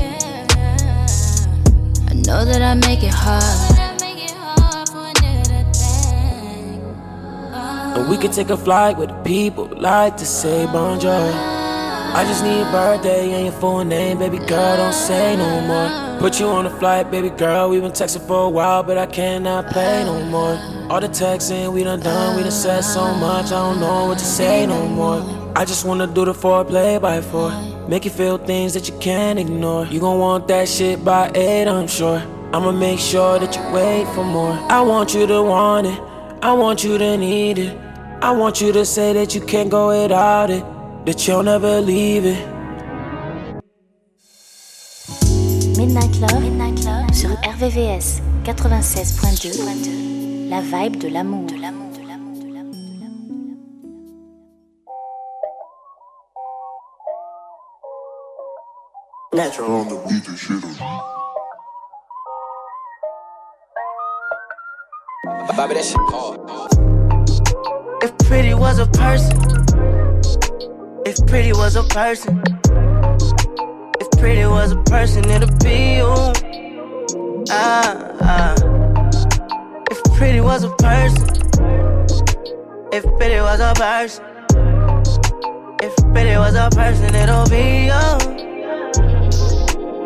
I know that I make it hard. And we could take a flight with the people like to say bonjour. I just need your birthday and your full name, baby girl. Don't say no more. Put you on a flight, baby girl. We've been texting for a while, but I cannot play no more. All the texting we done done, we done said so much. I don't know what to say no more. I just wanna do the foreplay by four. Make you feel things that you can't ignore. You gon' want that shit by eight, I'm sure. I'ma make sure that you wait for more. I want you to want it. I want you to need it. I want you to say that you can't go without it. That you'll never leave it. Midnight Love, Midnight Love sur RVVS 96.2, la vibe de l'amour. Natural on the beat and shit. Bobby, that shit hard. If pretty was a person, if pretty was a person, if pretty was a person, it'd be you. Ah, ah. If pretty was a person, if pretty was a person, if pretty was a person, it'll be you.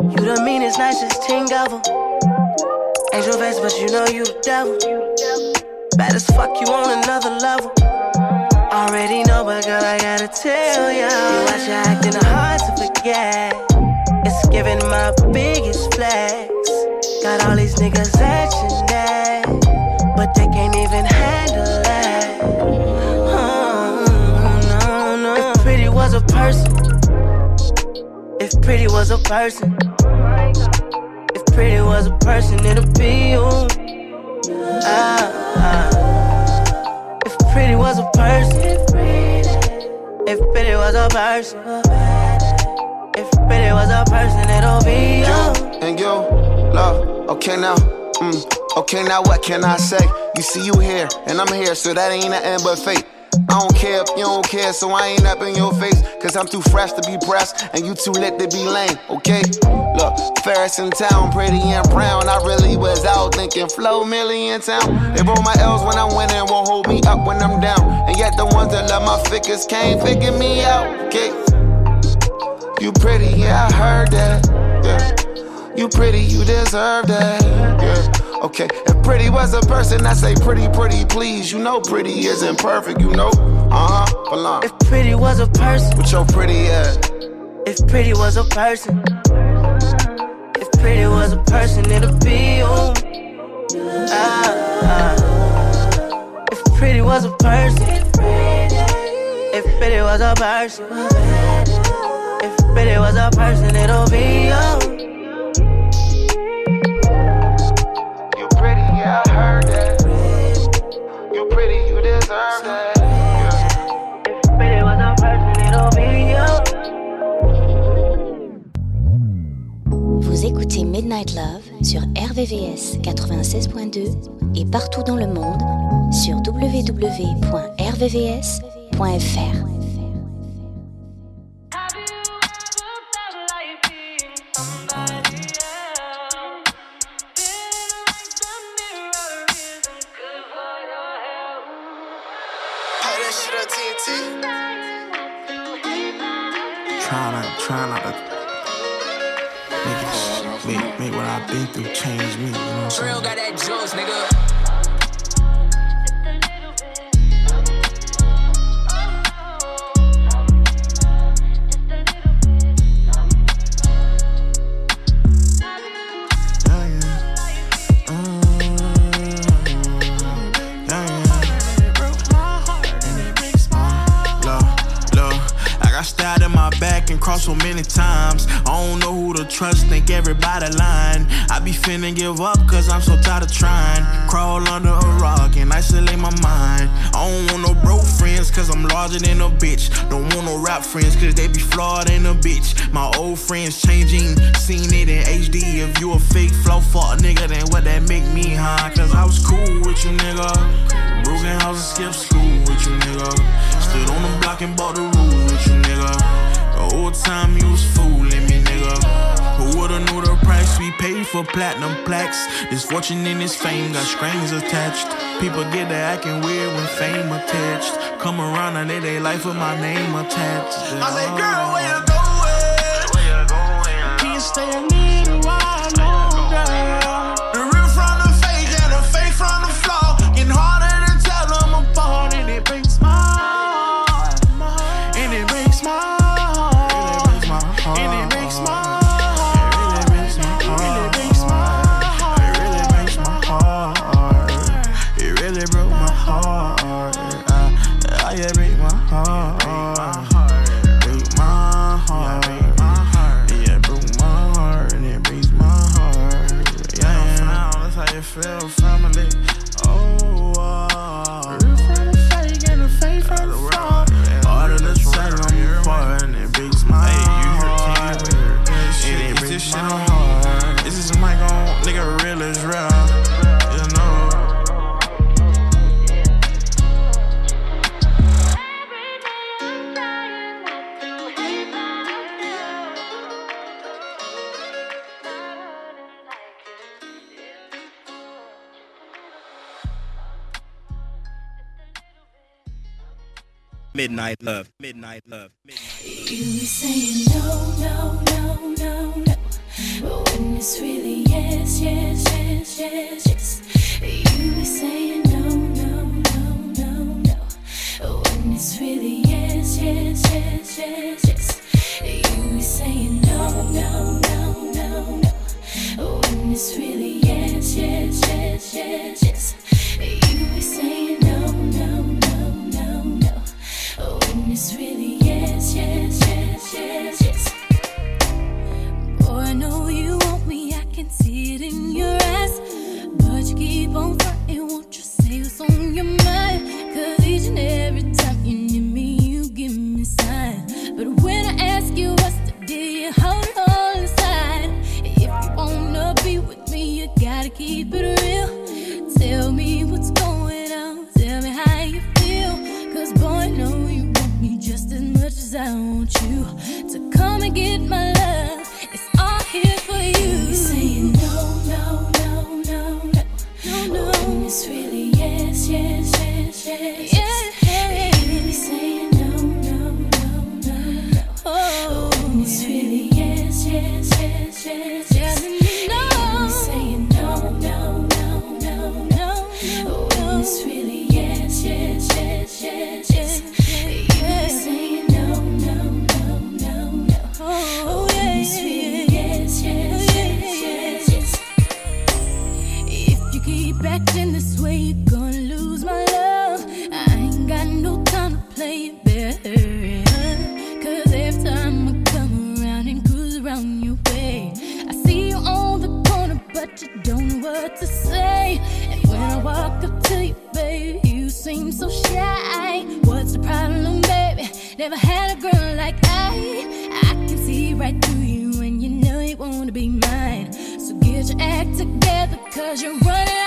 You the meanest, nicest thing ever. Angel face, but you know you the devil. Bad as fuck, you on another level. Already know, but girl, I gotta tell ya. You watch you acting hard to forget. It's giving my biggest flex. Got all these niggas action that, but they can't even handle that. Oh, no, no. If pretty was a person, if pretty was a person, if pretty was a person, it'd be you. Ah, ah. Pretty was a person, if pretty was a person, if pretty was a person, it'll be you. and you, love. Okay now, mm, okay now, what can I say? You see you here, and I'm here, so that ain't nothing but fate. I don't care if you don't care, so I ain't up in your face. Cause I'm too fresh to be pressed, and you too lit to be lame, okay? Look, Ferris in town, pretty and brown. I really was out thinking flow million town. They roll my L's when I'm winning, won't hold me up when I'm down. And yet the ones that love my figures can't figure me out, okay? You pretty, yeah, I heard that, yeah. You pretty, you deserve that, yeah. Okay, if pretty was a person, I say pretty, pretty, please. You know pretty isn't perfect, you know. Uh huh, belong. If pretty was a person, With your pretty ass. if pretty was a person, if pretty was a person, it'd be you. Ah, ah. If pretty was a person, if pretty was a person, if pretty was a person, it'll be. You Vous écoutez Midnight Love sur RVVS 96.2 et partout dans le monde sur www.rvvs.fr. Try not, uh, try to make, it, make, make what I've been through change me. You know what I'm saying? Trill got that juice, nigga. Stabbed in my back and crossed so many times. I don't know who to trust, think everybody lying. I be finna give up cause I'm so tired of trying. Crawl under a rock and isolate my mind. I don't want no broke friends cause I'm larger than a bitch. Don't want no rap friends cause they be flawed than a bitch. My old friends changing, seen it in HD. If you a fake flow fuck nigga, then what that make me, huh? Cause I was cool with you, nigga. Broken house and skip school with you, nigga. Stood on the block and bought the rules with you, nigga. The whole time you was fooling me, nigga. Who would've knew the price we paid for platinum plaques? This fortune and this fame got strings attached. People get to acting weird when fame attached. Come around and they they life with my name attached. I say, girl, where you going? Where you going? Can you stay midnight love, midnight love, midnight love. You saying no, no, no, no, no. But when it's really yes, yes, yes, yes, yes. You saying no, no, no, no, no. But when it's really yes, yes, yes, yes, yes. You saying no, no, no, no, no. But when it's really yes, yes, yes, yes, yes. You saying no, no. It's really yes, yes, yes, yes, yes. Boy, I know you want me, I can see it in your eyes. But you keep on fighting, won't you say what's on your each and every time you need me, you give me signs. But when I ask you what's the deal, hold it all inside. If you wanna be with me, you gotta keep it real. Tell me what's just as much as I want you. To come and get my love, it's all here for you. Saying no, no, no, no, no, no, no. And it's really yes, yes, yes, yes. Yeah, Baby, saying no, no, no, no, no. Oh, and it's really yes, yes, yes, yes, yes. Acting this way, you're gonna lose my love. I ain't got no time to play it better. Cause every time I come around and cruise around your way, I see you on the corner, but you don't know what to say. And when I walk up to you, baby, you seem so shy. What's the problem, baby? Never had a girl like I. I can see right through you, and you know you wanna be mine. So get your act together, cause you're running.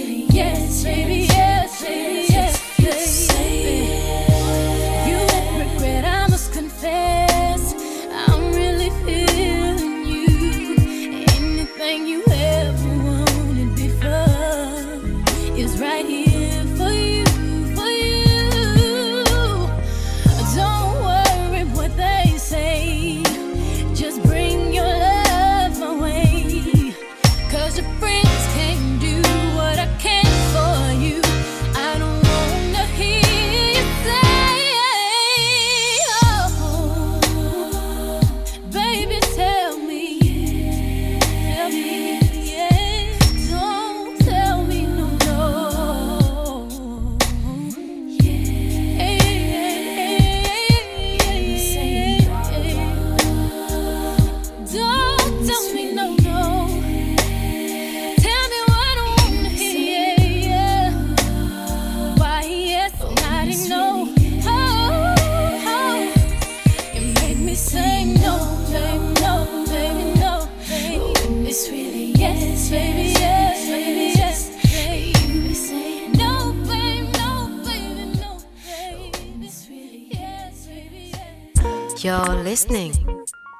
listening.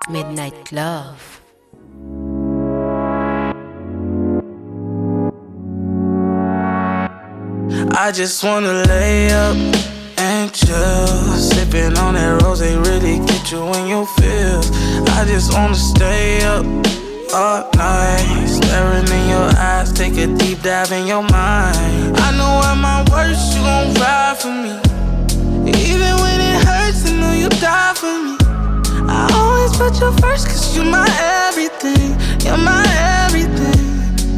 Midnight Love. I just wanna lay up and chill. Sipping on that rose, they really get you in your feels. I just wanna stay up all night. Staring in your eyes, take a deep dive in your mind. I know at my worst, you gon' ride for me. Even when it hurts, I know you die for me. I always put you first, cause you're my everything. You're my everything.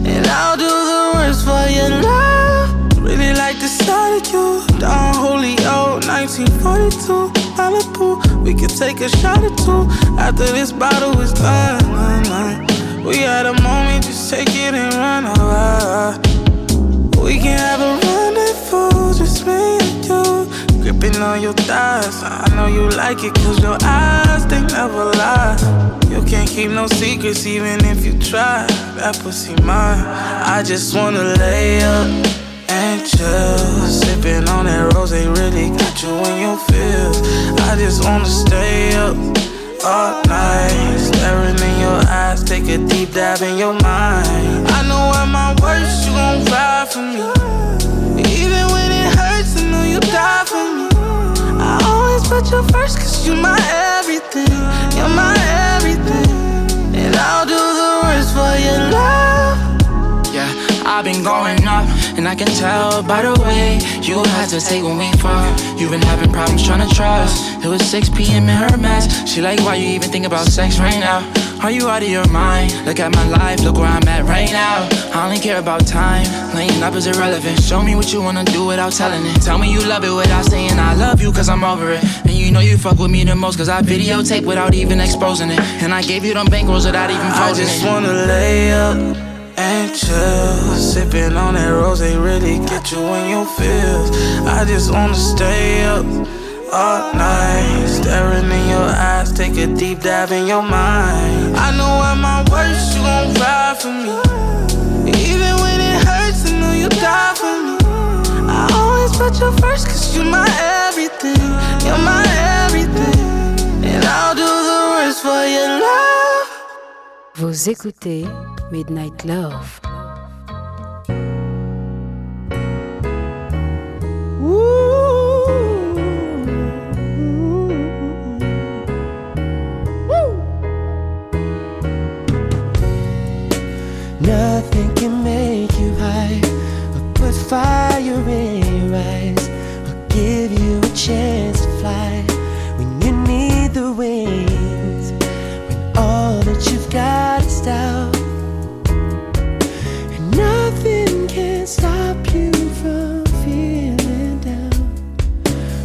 And I'll do the worst for your love. Really like the sight of you. Down Holyoke, 1942. Malibu. We could take a shot or two after this bottle is done. We had a moment, just take it and run away. We can have a rendezvous, just me. Gripping on your thighs. I know you like it, cause your eyes, they never lie. You can't keep no secrets, even if you try. That pussy mine. I just wanna lay up and chill. Sipping on that rose, they really got you in your feels. I just wanna stay up all night. Staring in your eyes, take a deep dive in your mind. I know at my worst, you gon' ride for me. Always put you first, cause you're my everything. You're my everything. And I'll do the worst for your love. Yeah, I've been going up, and I can tell by the way you had to hesitate when we fuck. You've been having problems trying to trust. It was 6 p.m. in her mess. She like, why you even think about sex right now? Are you out of your mind? Look at my life, look where I'm at right now. I only care about time. Laying up is irrelevant. Show me what you wanna do without telling it. Tell me you love it without saying I love you, cause I'm over it. And you know you fuck with me the most, cause I videotape without even exposing it. And I gave you them bankrolls without even frozen I just it. wanna lay up and chill. Sipping on that rose, they really get you in your feels. I just wanna stay up all night. Staring in your eyes, take a deep dive in your mind. I know at my worst, you gon' ride for me. Even when it hurts, I know you die for me. I always put you first, cause you're my everything. You're my everything. And I'll do the rest for your love. Vous écoutez Midnight Love. Nothing can make you high or put fire in your eyes or give you a chance to fly when you need the wings. When all that you've got is doubt, and nothing can stop you from feeling down.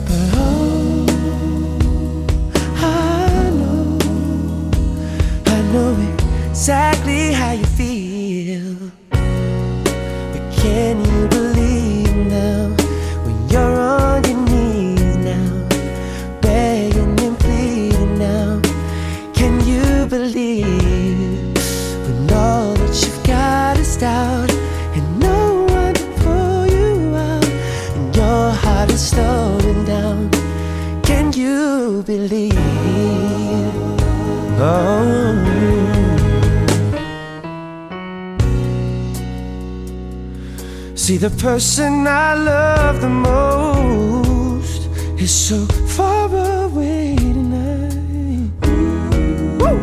But oh, I know, I know exactly how you believe? Oh. See, the person I love the most is so far away tonight. Woo!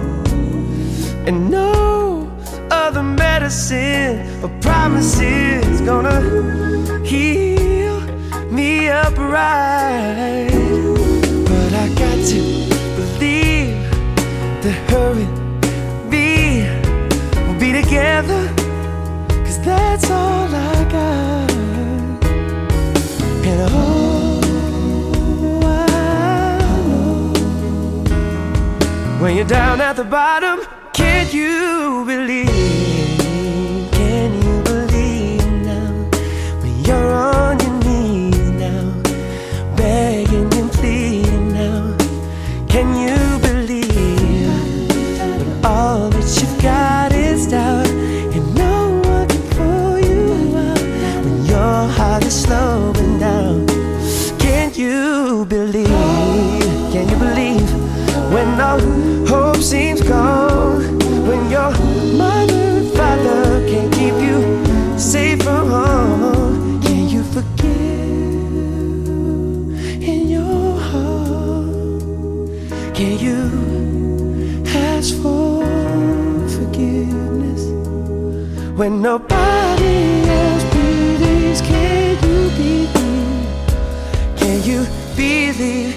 And no other medicine or promises gonna heal me upright. To believe that her and me will be together. Cause that's all I got. And oh, I know when you're down at the bottom, can't you believe? When nobody else believes? Can you believe? Can you believe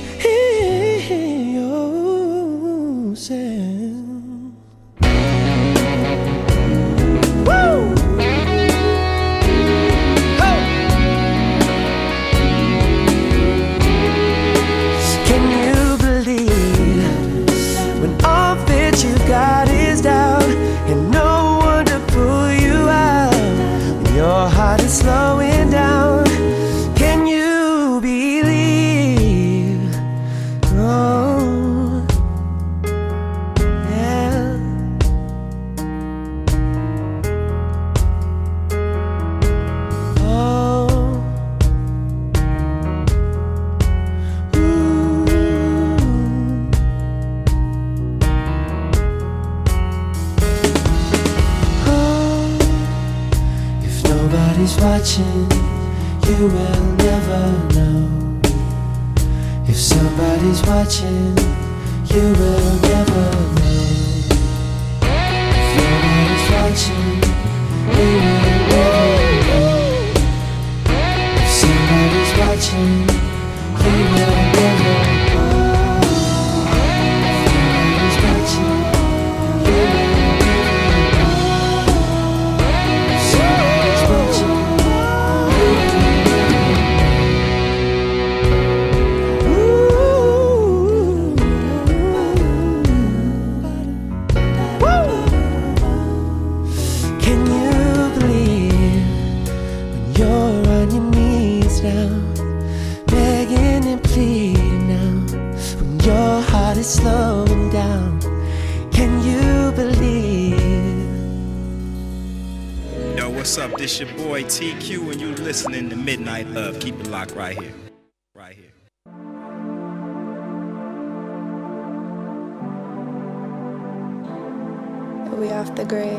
always watching, you will never know. If somebody's watching, you will never know. If nobody's watching, you will never know. If somebody's watching, This your boy TQ, and you listening to Midnight Love. Keep it locked right here. Right here. Are we off the grid?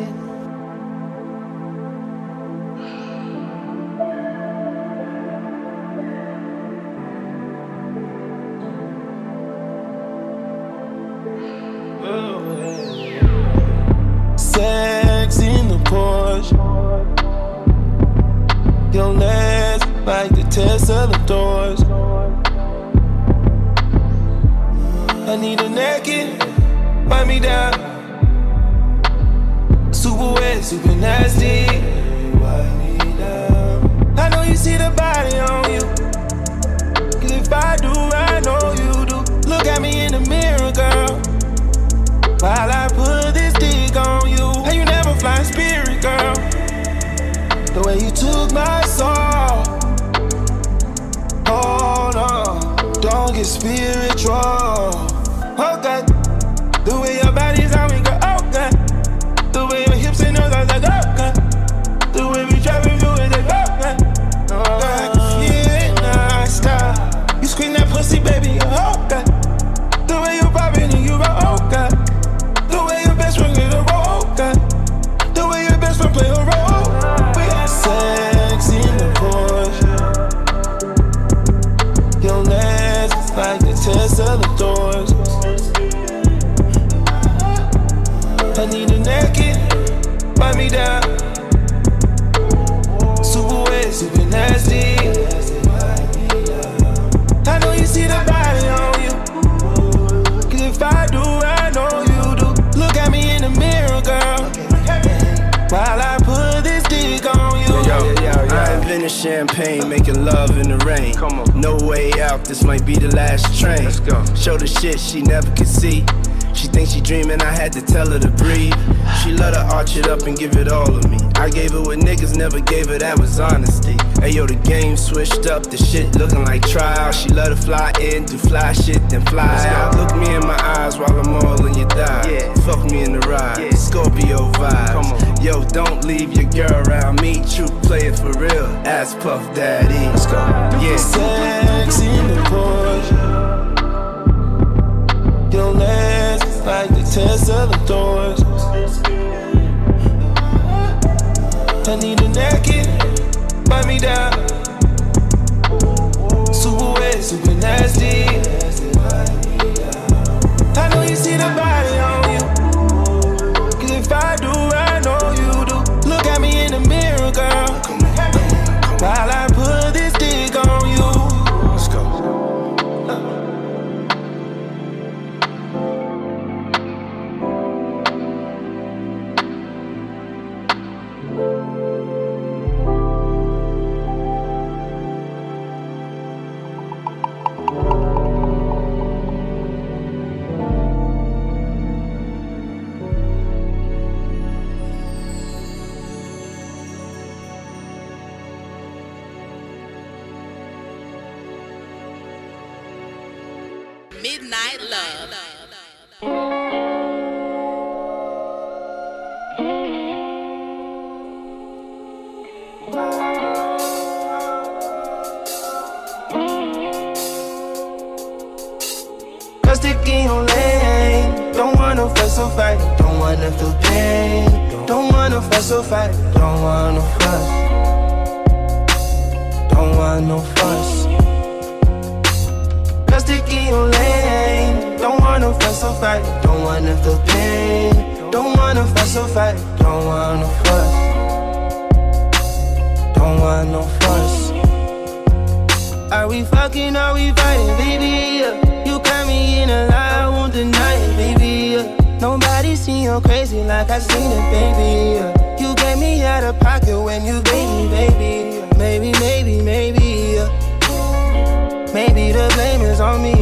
Maybe the blame is on me.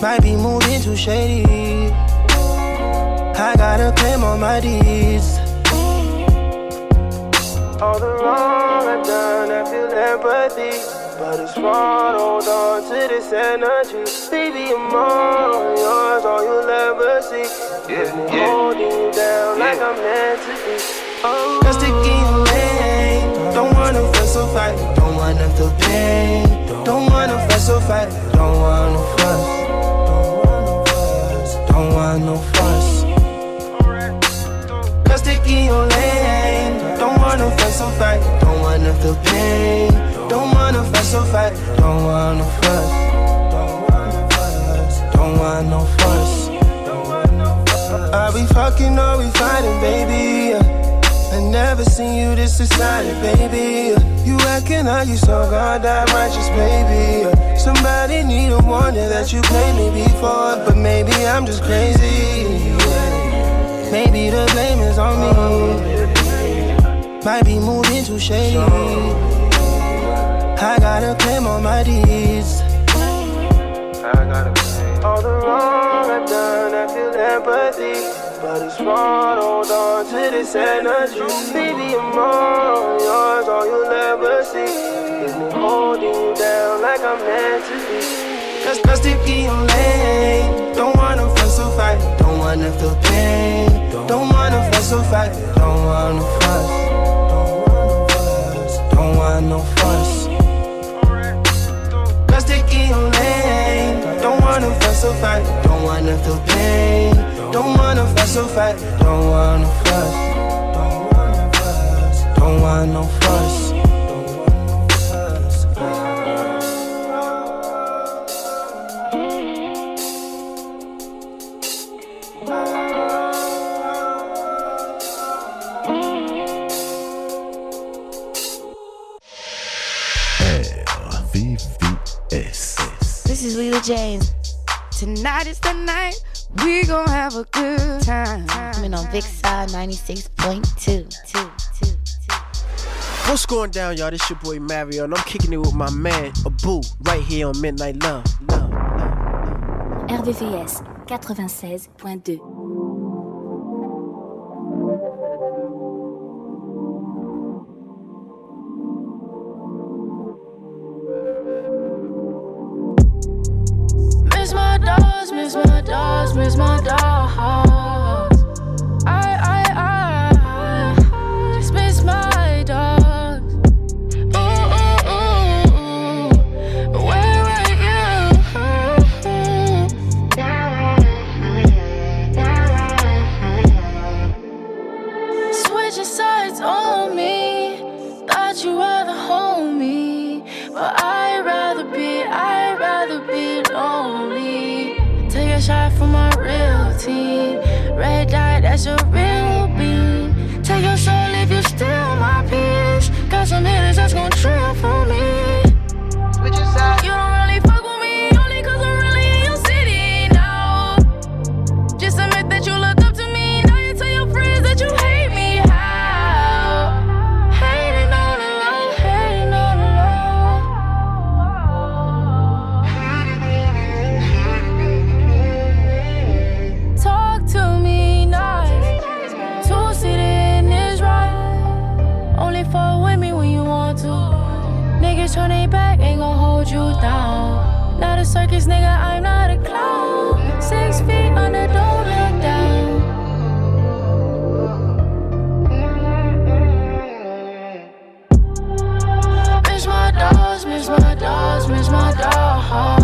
Might be moving too shady. I got a claim on my deeds. All the wrong I've done, I feel empathy. But it's wrong. hold on to this energy. Baby, I'm all yours, all you'll ever see. Yeah, yeah. holding you down yeah. like I'm meant to be. Oh, I'm sticking don't wanna fight, don't wanna feel pain. Don't wanna fuss or fight, don't want no fuss. Don't want no fuss. Cause sticky on lane. Don't wanna fuss or fight, don't wanna feel pain. Don't wanna fuss or fight, don't want no fuss. Don't want no fuss. Are we fucking or we fighting, baby? I never seen you this excited, baby. You acting like you so goddamn righteous, baby. Somebody need a warning that you played me before, but maybe I'm just crazy. Maybe the blame is on me. Might be moving too shady. I gotta claim all my deeds. I gotta claim all the wrong I've done. I feel empathy. But it's wrong, hold on to this energy. Baby, I'm all yours, all you'll ever see. Is me holding you down like I'm meant to be. Cause, cause sticky on lane. Don't wanna fuss or fight, don't wanna feel pain. Don't wanna fuss or fight, don't wanna fuss. Don't want no fuss. Cause sticky on lane. Don't wanna fuss or fight, don't wanna feel pain. Don't wanna fuss or fight, don't wanna fuss. Don't want no fuss. This is Lila James. Tonight is the night. We gon' have a good time. Coming on Vixar 96.2. What's going down, y'all? This your boy Mario, and I'm kicking it with my man Abu right here on Midnight Love. RVVS 96.2. miss my dogs. Red circus nigga, I'm not a clown. Six feet under, don't look down. Miss my dogs, miss my dogs, miss my dogs.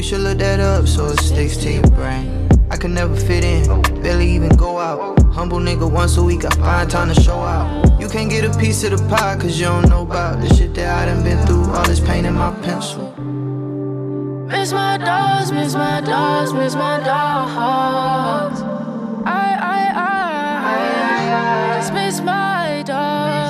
You should look that up so it sticks to your brain. I could never fit in, barely even go out. Humble nigga once a week, I find time to show out. You can't get a piece of the pie cause you don't know about the shit that I done been through. All this pain in my pencil. Miss my dogs, miss my dogs, miss my dogs. I, I, I, I just miss my dogs.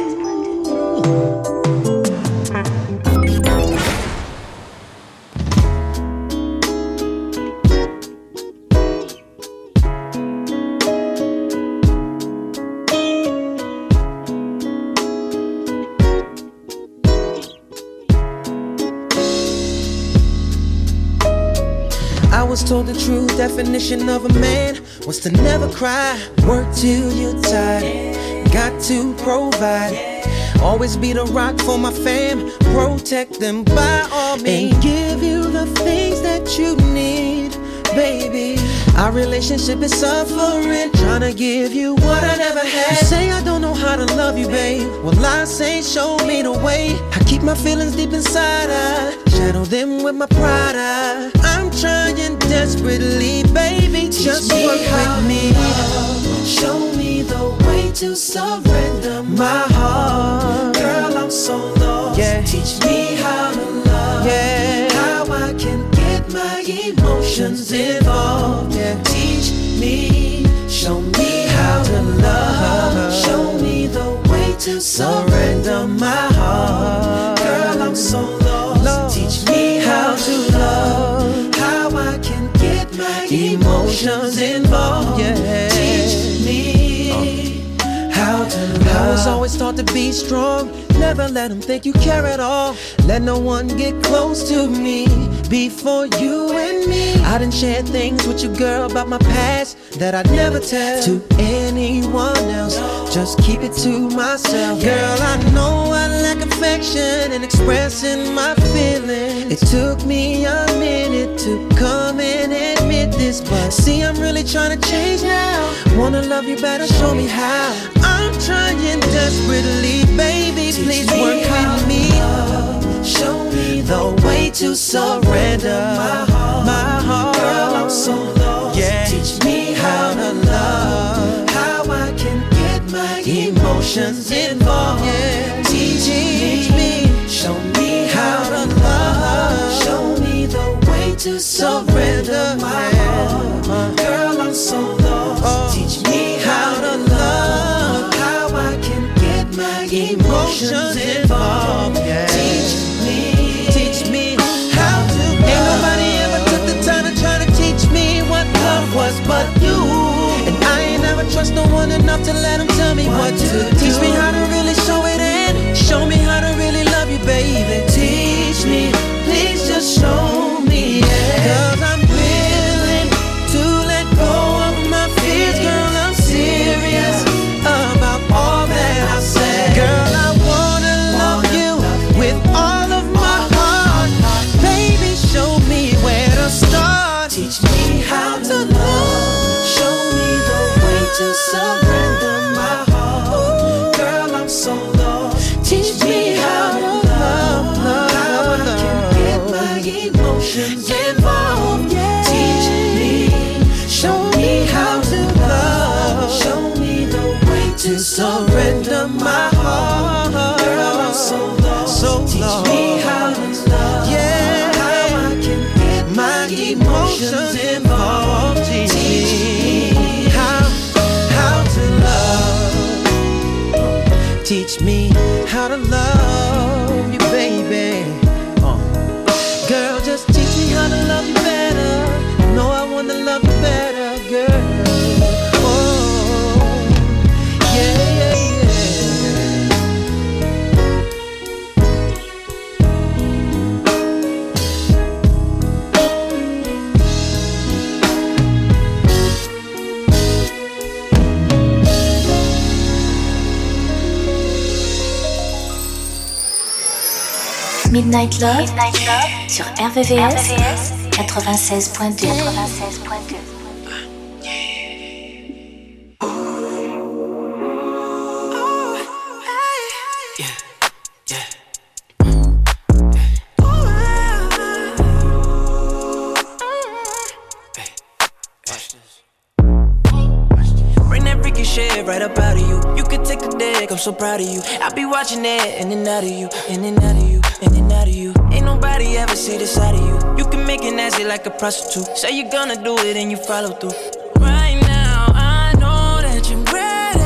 definition of a man was to never cry, work till you're tired, got to provide. Always be the rock for my fam, protect them by all means, and give you the things that you need, baby. Our relationship is suffering, trying to give you what I never had. You say I don't know how to love you, babe. Well, I say show me the way. I keep my feelings deep inside, I shadow them with my pride. I, I'm trying desperately, baby, just work with me. Love. Show me the way to surrender my heart. Girl, I'm so lost. Yeah. Teach me how to love. Yeah. How I can get my emotions involved. Yeah. Teach me, show me how to love. Uh-huh. Show me the way to surrender my heart. Uh-huh. Girl, I'm so lost. Teach me how to love. Emotions involved. Yeah. Teach me uh. how to love. I was always taught to be strong. Never let them think you care at all. Let no one get close to me before you and me. I done shared things with you, girl, about my past that I'd never tell to anyone else. Just keep it to myself. Girl, I know I lack affection and expressing my feelings. It took me a minute to come and admit this, but see, I'm really trying to change now. Wanna love you better, show me how. I'm trying desperately, baby, please work with me. Show me the way to surrender my heart. My heart. Girl, I'm so lost. Yeah. Teach me how to love. How I can get my emotions involved. Yeah. Teach me. Show me how to love. Show me the way to surrender my heart. Girl, I'm so lost. Emotions involved. Yeah. Teach me. Teach me how to Ain't nobody ever took the time to try to teach me what love was but you. And I ain't never trust no one enough to let them tell me what, to do. Teach me how to really show it in. Show me how to really love you, baby. Teach me. Please just show me. Yeah. Involved. Teach me how how to love. Teach me Midnight Love, sur RVVS, 96.2. 96.2. Bring that freaky shit right up out of you. I'm so proud of you. I be watching it in and out of you, in and out of you. in and out of you. Ain't nobody ever see the side of you. You can make it nasty like a prostitute. Say you're gonna do it and you follow through. Right now, I know that you're ready.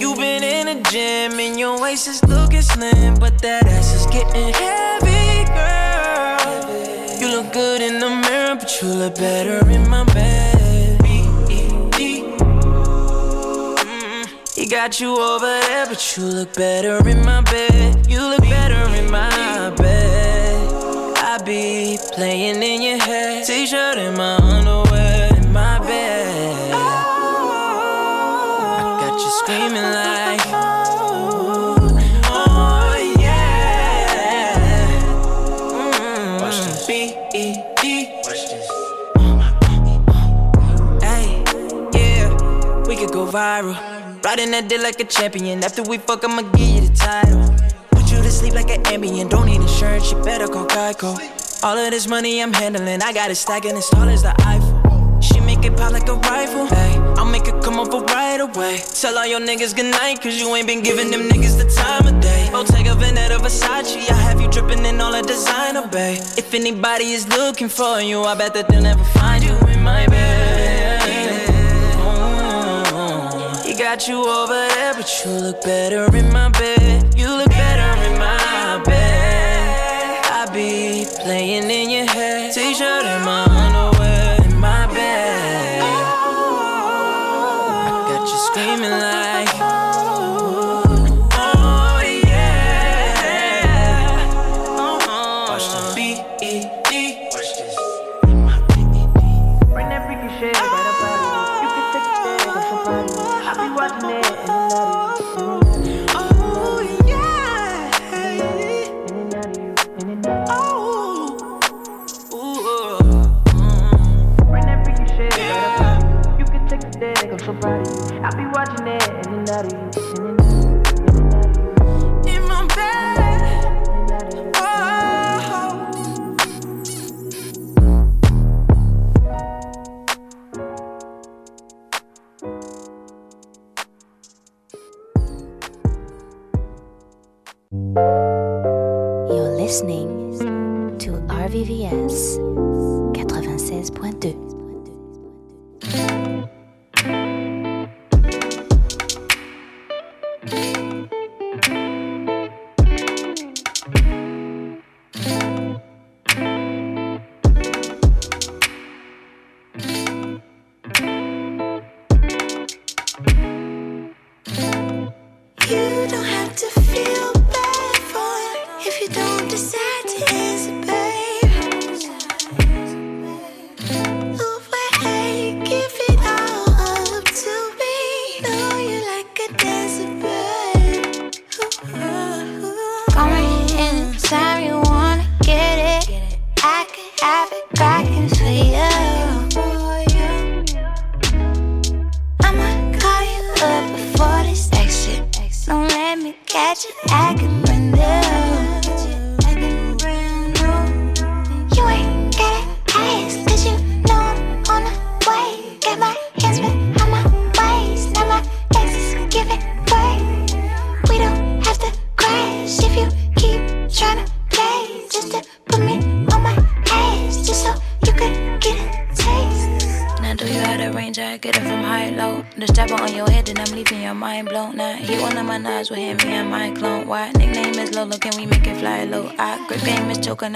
You've been in the gym and your waist is looking slim, but that ass is getting heavy, girl. You look good in the mirror, but you look better in my bed. Got you over there, but you look better in my bed. You look better in my bed. I be playing in your head, t-shirt and my underwear in my bed. I got you screaming like. Oh yeah. Mm, B-E-E. Hey, yeah, we could go viral. Riding that dick like a champion. After we fuck, I'ma give you the title. Put you to sleep like an Ambien. Don't need insurance, you better call Geico. All of this money I'm handling, I got it stacking as tall as the Eiffel. She make it pop like a rifle. Hey, I'll make it come over right away. Tell all your niggas good night, cause you ain't been giving them niggas the time of day. Bottega Veneta Versace, I have you dripping in all the designer, babe. If anybody is looking for you, I bet that they'll never find you in my bed. Got you over there, but you look better in my bed. You look better in my bed. I be playing in your head, t-shirt and my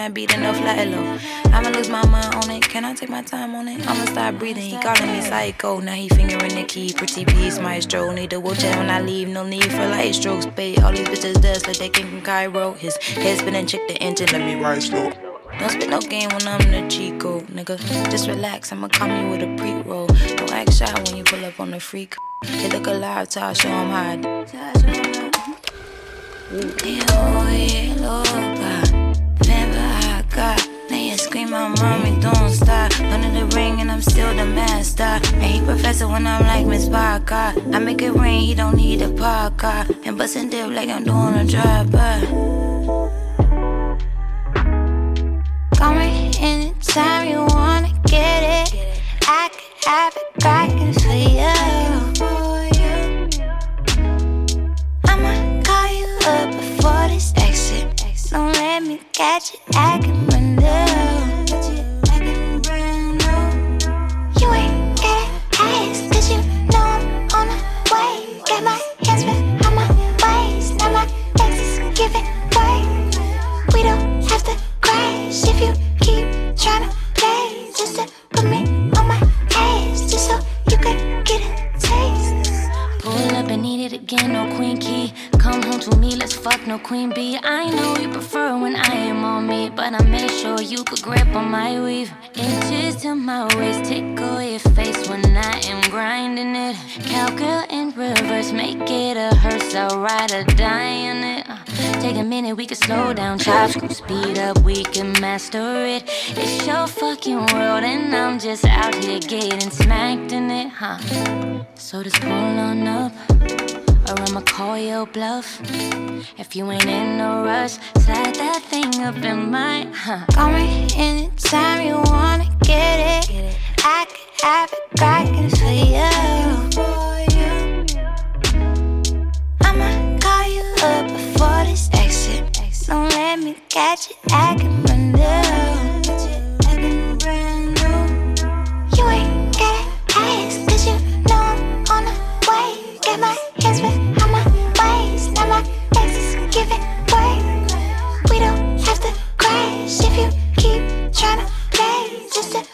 I beat enough fly low. I'ma lose my mind on it. Can I take my time on it? I'ma start breathing. He calling me psycho. Now he fingering the key. Pretty please, maestro. Need a wheelchair when I leave. No need for light strokes. Pay all these bitches dust like they came from Cairo. His head spinning, check the engine. Let me ride slow. Don't spit no game when I'm the Chico, nigga. Just relax, I'ma come you with a pre-roll. Don't act shy when you pull up on the freak. They look alive till I show 'em how I do. Loca. Got. Now you scream, my mommy, don't stop. Under the ring and I'm still the master. And he professor when I'm like Miss Parker. I make it rain, he don't need a parker. And bustin' dip like I'm doing a drive-by. Call me anytime you wanna get it. I could have it cracking for you. New. You acting brand new. You ain't gotta ask, cause you know I'm on the way. Got my hands behind my waist, now my legs is giving way. We don't have to crash if you keep trying to play. Just to put me it again, no queen key. Come home to me, let's fuck, no queen bee. I know you prefer when I am on me, but I make sure you could grip on my weave. Inches to my waist, tickle your face when I am grinding it. Cowgirl in reverse, make it a hearse, I'll ride or die in it. Take a mm. minute, we can slow down, chop, speed up, we can master it. It's your fucking world, and I'm just out here getting smacked in it, huh? So just pull on up, or I'ma call your bluff. If you ain't in no rush, slide that thing up in my, huh? Call me anytime you wanna get it. I could have it cracking for you. Catch you brand new. Acting brand new. You ain't gotta ask, cause you know I'm on the way. Got my hands behind my waist, now my legs is giving way. We don't have to crash if you keep trying to play. Just to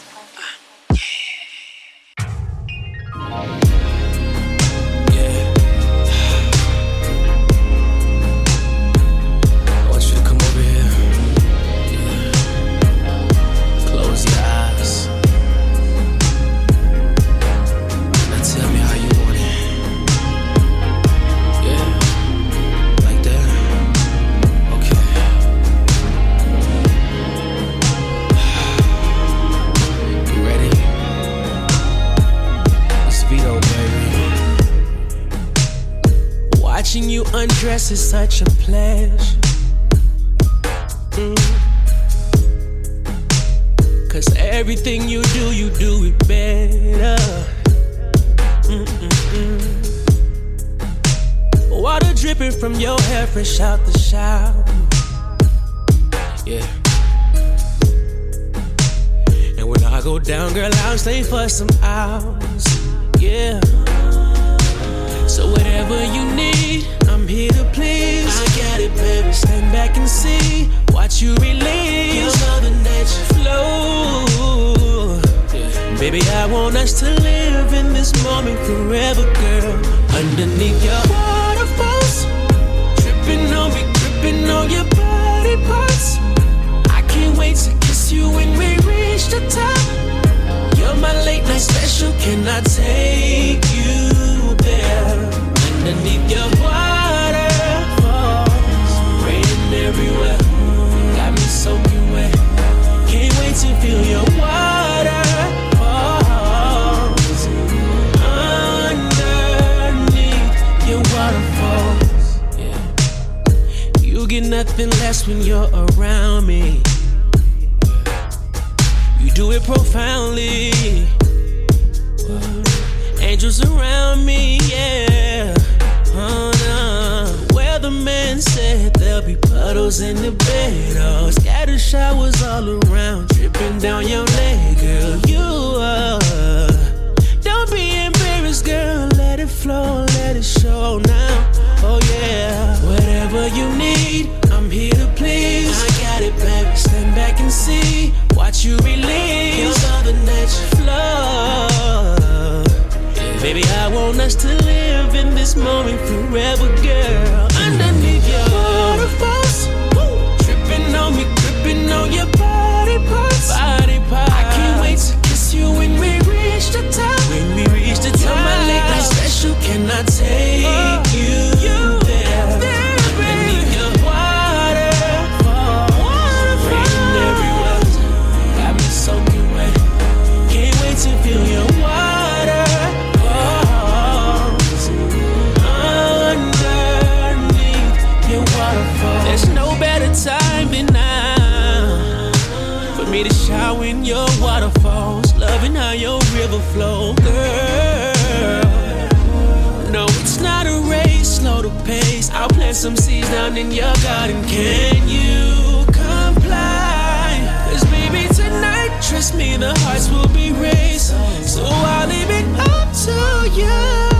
undress is such a pleasure. Mm. Cause everything you do, you do it better. Mm-mm-mm. Water dripping from your hair, fresh out the shower. Yeah. And when I go down, girl, I'll stay for some hours. Yeah. So whatever you need, I'm here to please. I got it, baby. Stand back and see. Watch you release your mother nature flow. Baby, I want us to live in this moment forever, girl. Underneath your waterfalls, tripping on me, gripping on your body parts. I can't wait to kiss you when we reach the top. You're my late night special. Can I take you there? Underneath your waterfalls, everywhere. Got me soaking wet. Can't wait to feel your waterfalls. Underneath your waterfalls, yeah. You get nothing less when you're around me. You do it profoundly. Angels around me, yeah. No. Weatherman said there'll be puddles in the bed. Oh, scatter showers all around, dripping down your leg, girl. You are. Don't be embarrassed, girl. Let it flow, let it show now. Oh, yeah. Whatever you need, I'm here to please. I got it, baby. Stand back and see. Watch you release your other nature flow. Baby, I want us to live in this moment forever, girl. flow, girl. No, it's not a race, slow the pace. I'll plant some seeds down in your garden. Can you comply? Cause baby, tonight, trust me, the hearts will be raised. So I'll leave it up to you.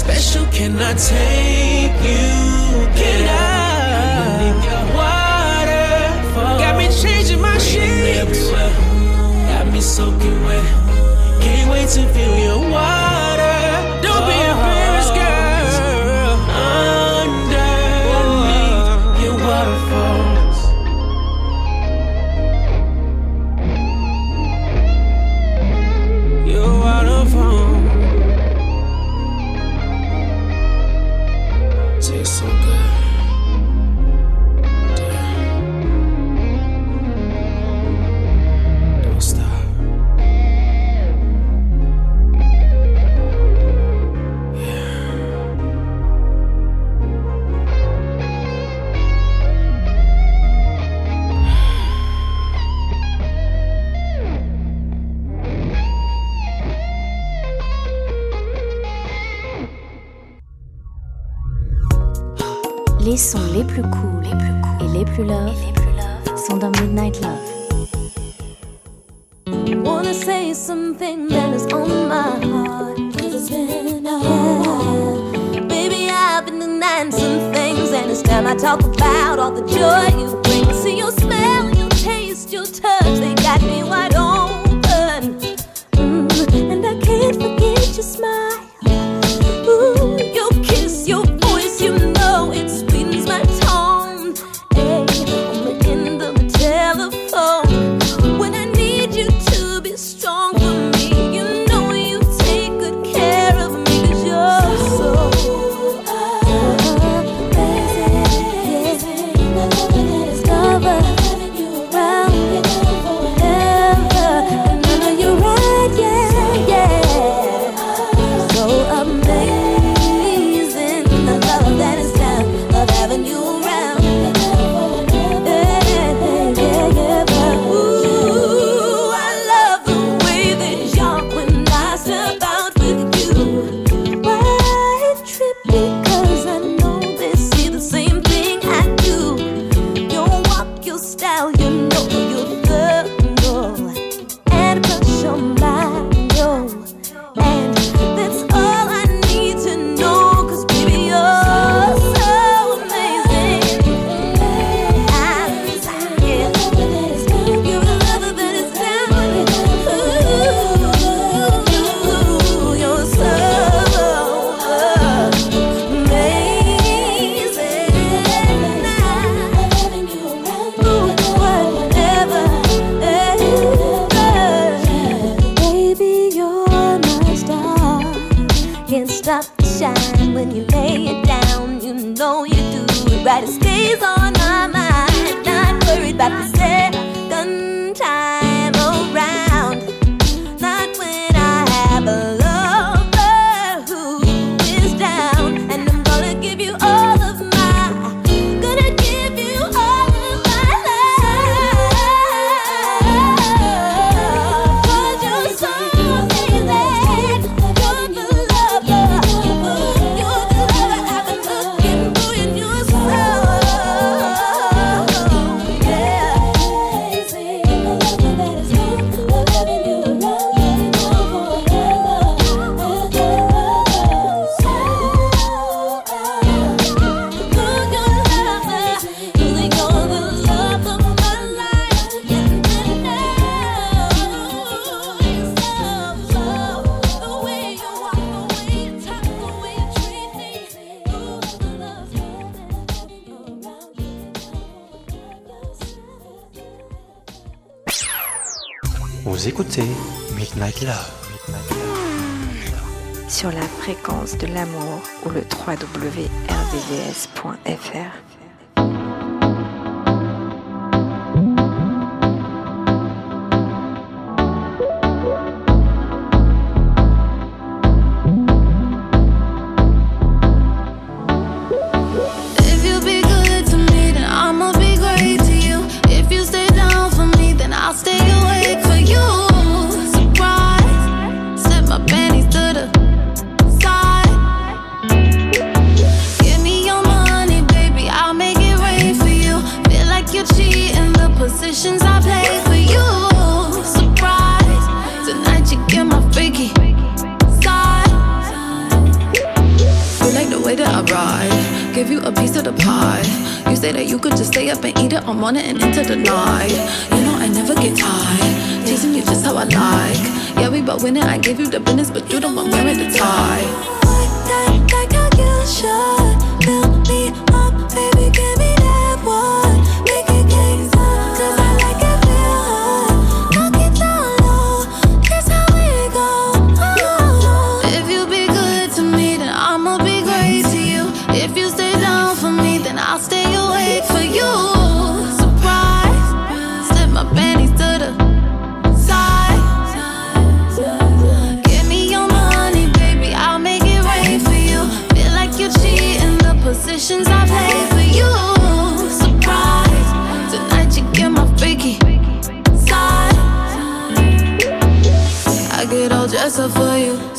special. Can I take you? Can I? Your waterfall. Got me changing my sheets. Got me soaking wet. Can't wait to feel your water.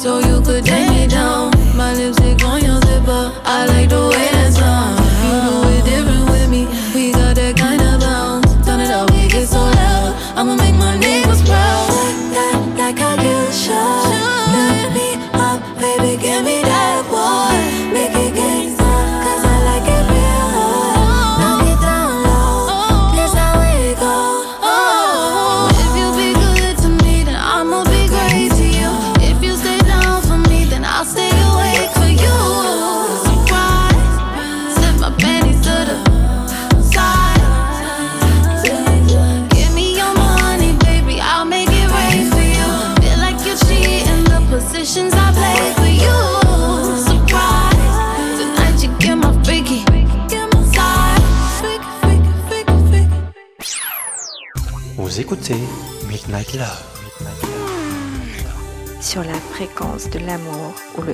So you could take me down. My lipstick on your zipper, I like the way that Midnight Love. Sur la fréquence de l'amour ou le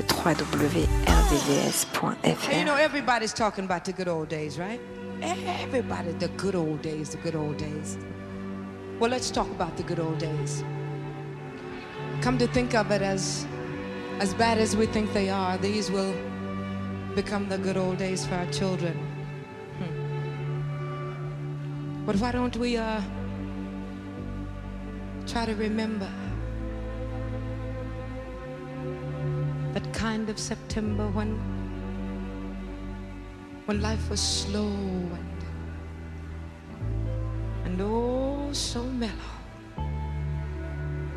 And you know, everybody's talking about the good old days, right? Everybody, the good old days, the good old days. Well, let's talk about the good old days. Come to think of it, as as bad as we think they are, these will become the good old days for our children. Hmm. But why don't we uh, try to remember that kind of September when when life was slow and and oh so mellow.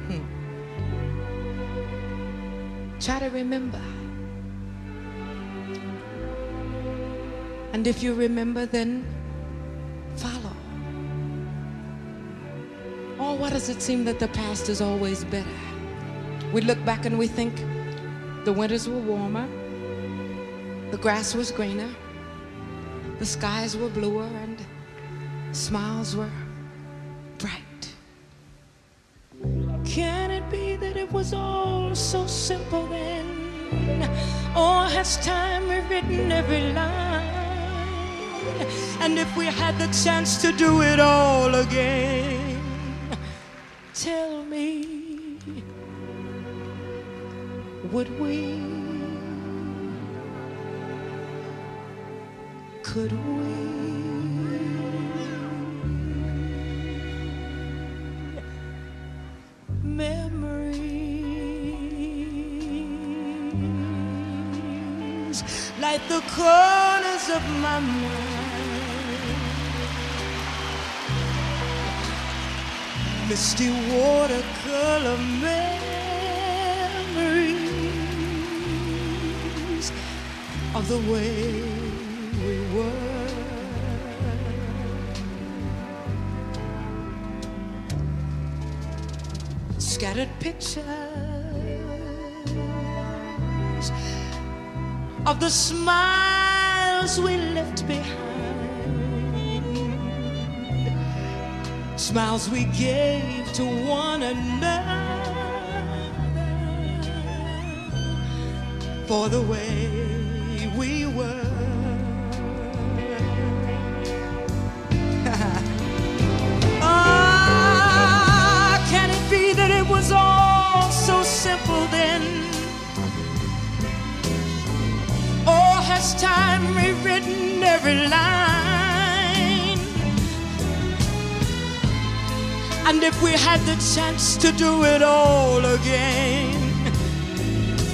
Hmm. Try to remember. And if you remember, then follow. Oh, or why does it seem that the past is always better? We look back and we think the winters were warmer, the grass was greener, the skies were bluer, and smiles were bright. Can it be that it was all so simple then? Or has time rewritten every line? And if we had the chance to do it all again, tell me, would we? Could we? Memories like the corners of my mind. Misty watercolor memories of the way we were. scattered pictures of the smiles we left behind, smiles we gave to one another for the way we were. [LAUGHS] Ah, can it be that it was all so simple then? Or has time rewritten every line? And if we had the chance to do it all again,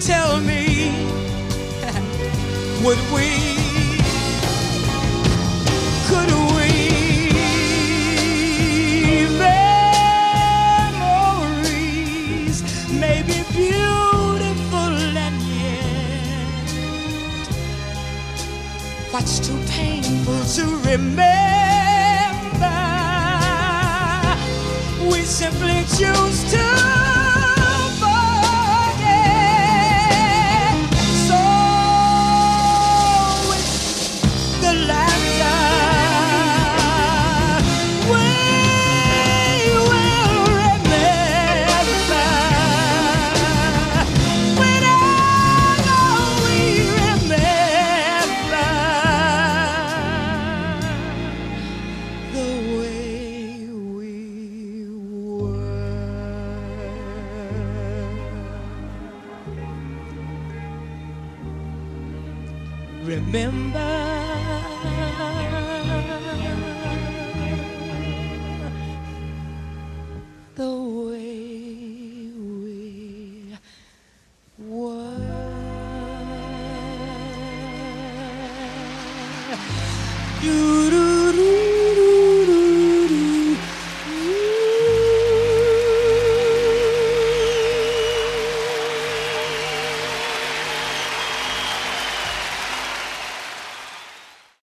tell me, [LAUGHS] would we? Could we? Memories may be beautiful and yet what's too painful to remember? We simply choose to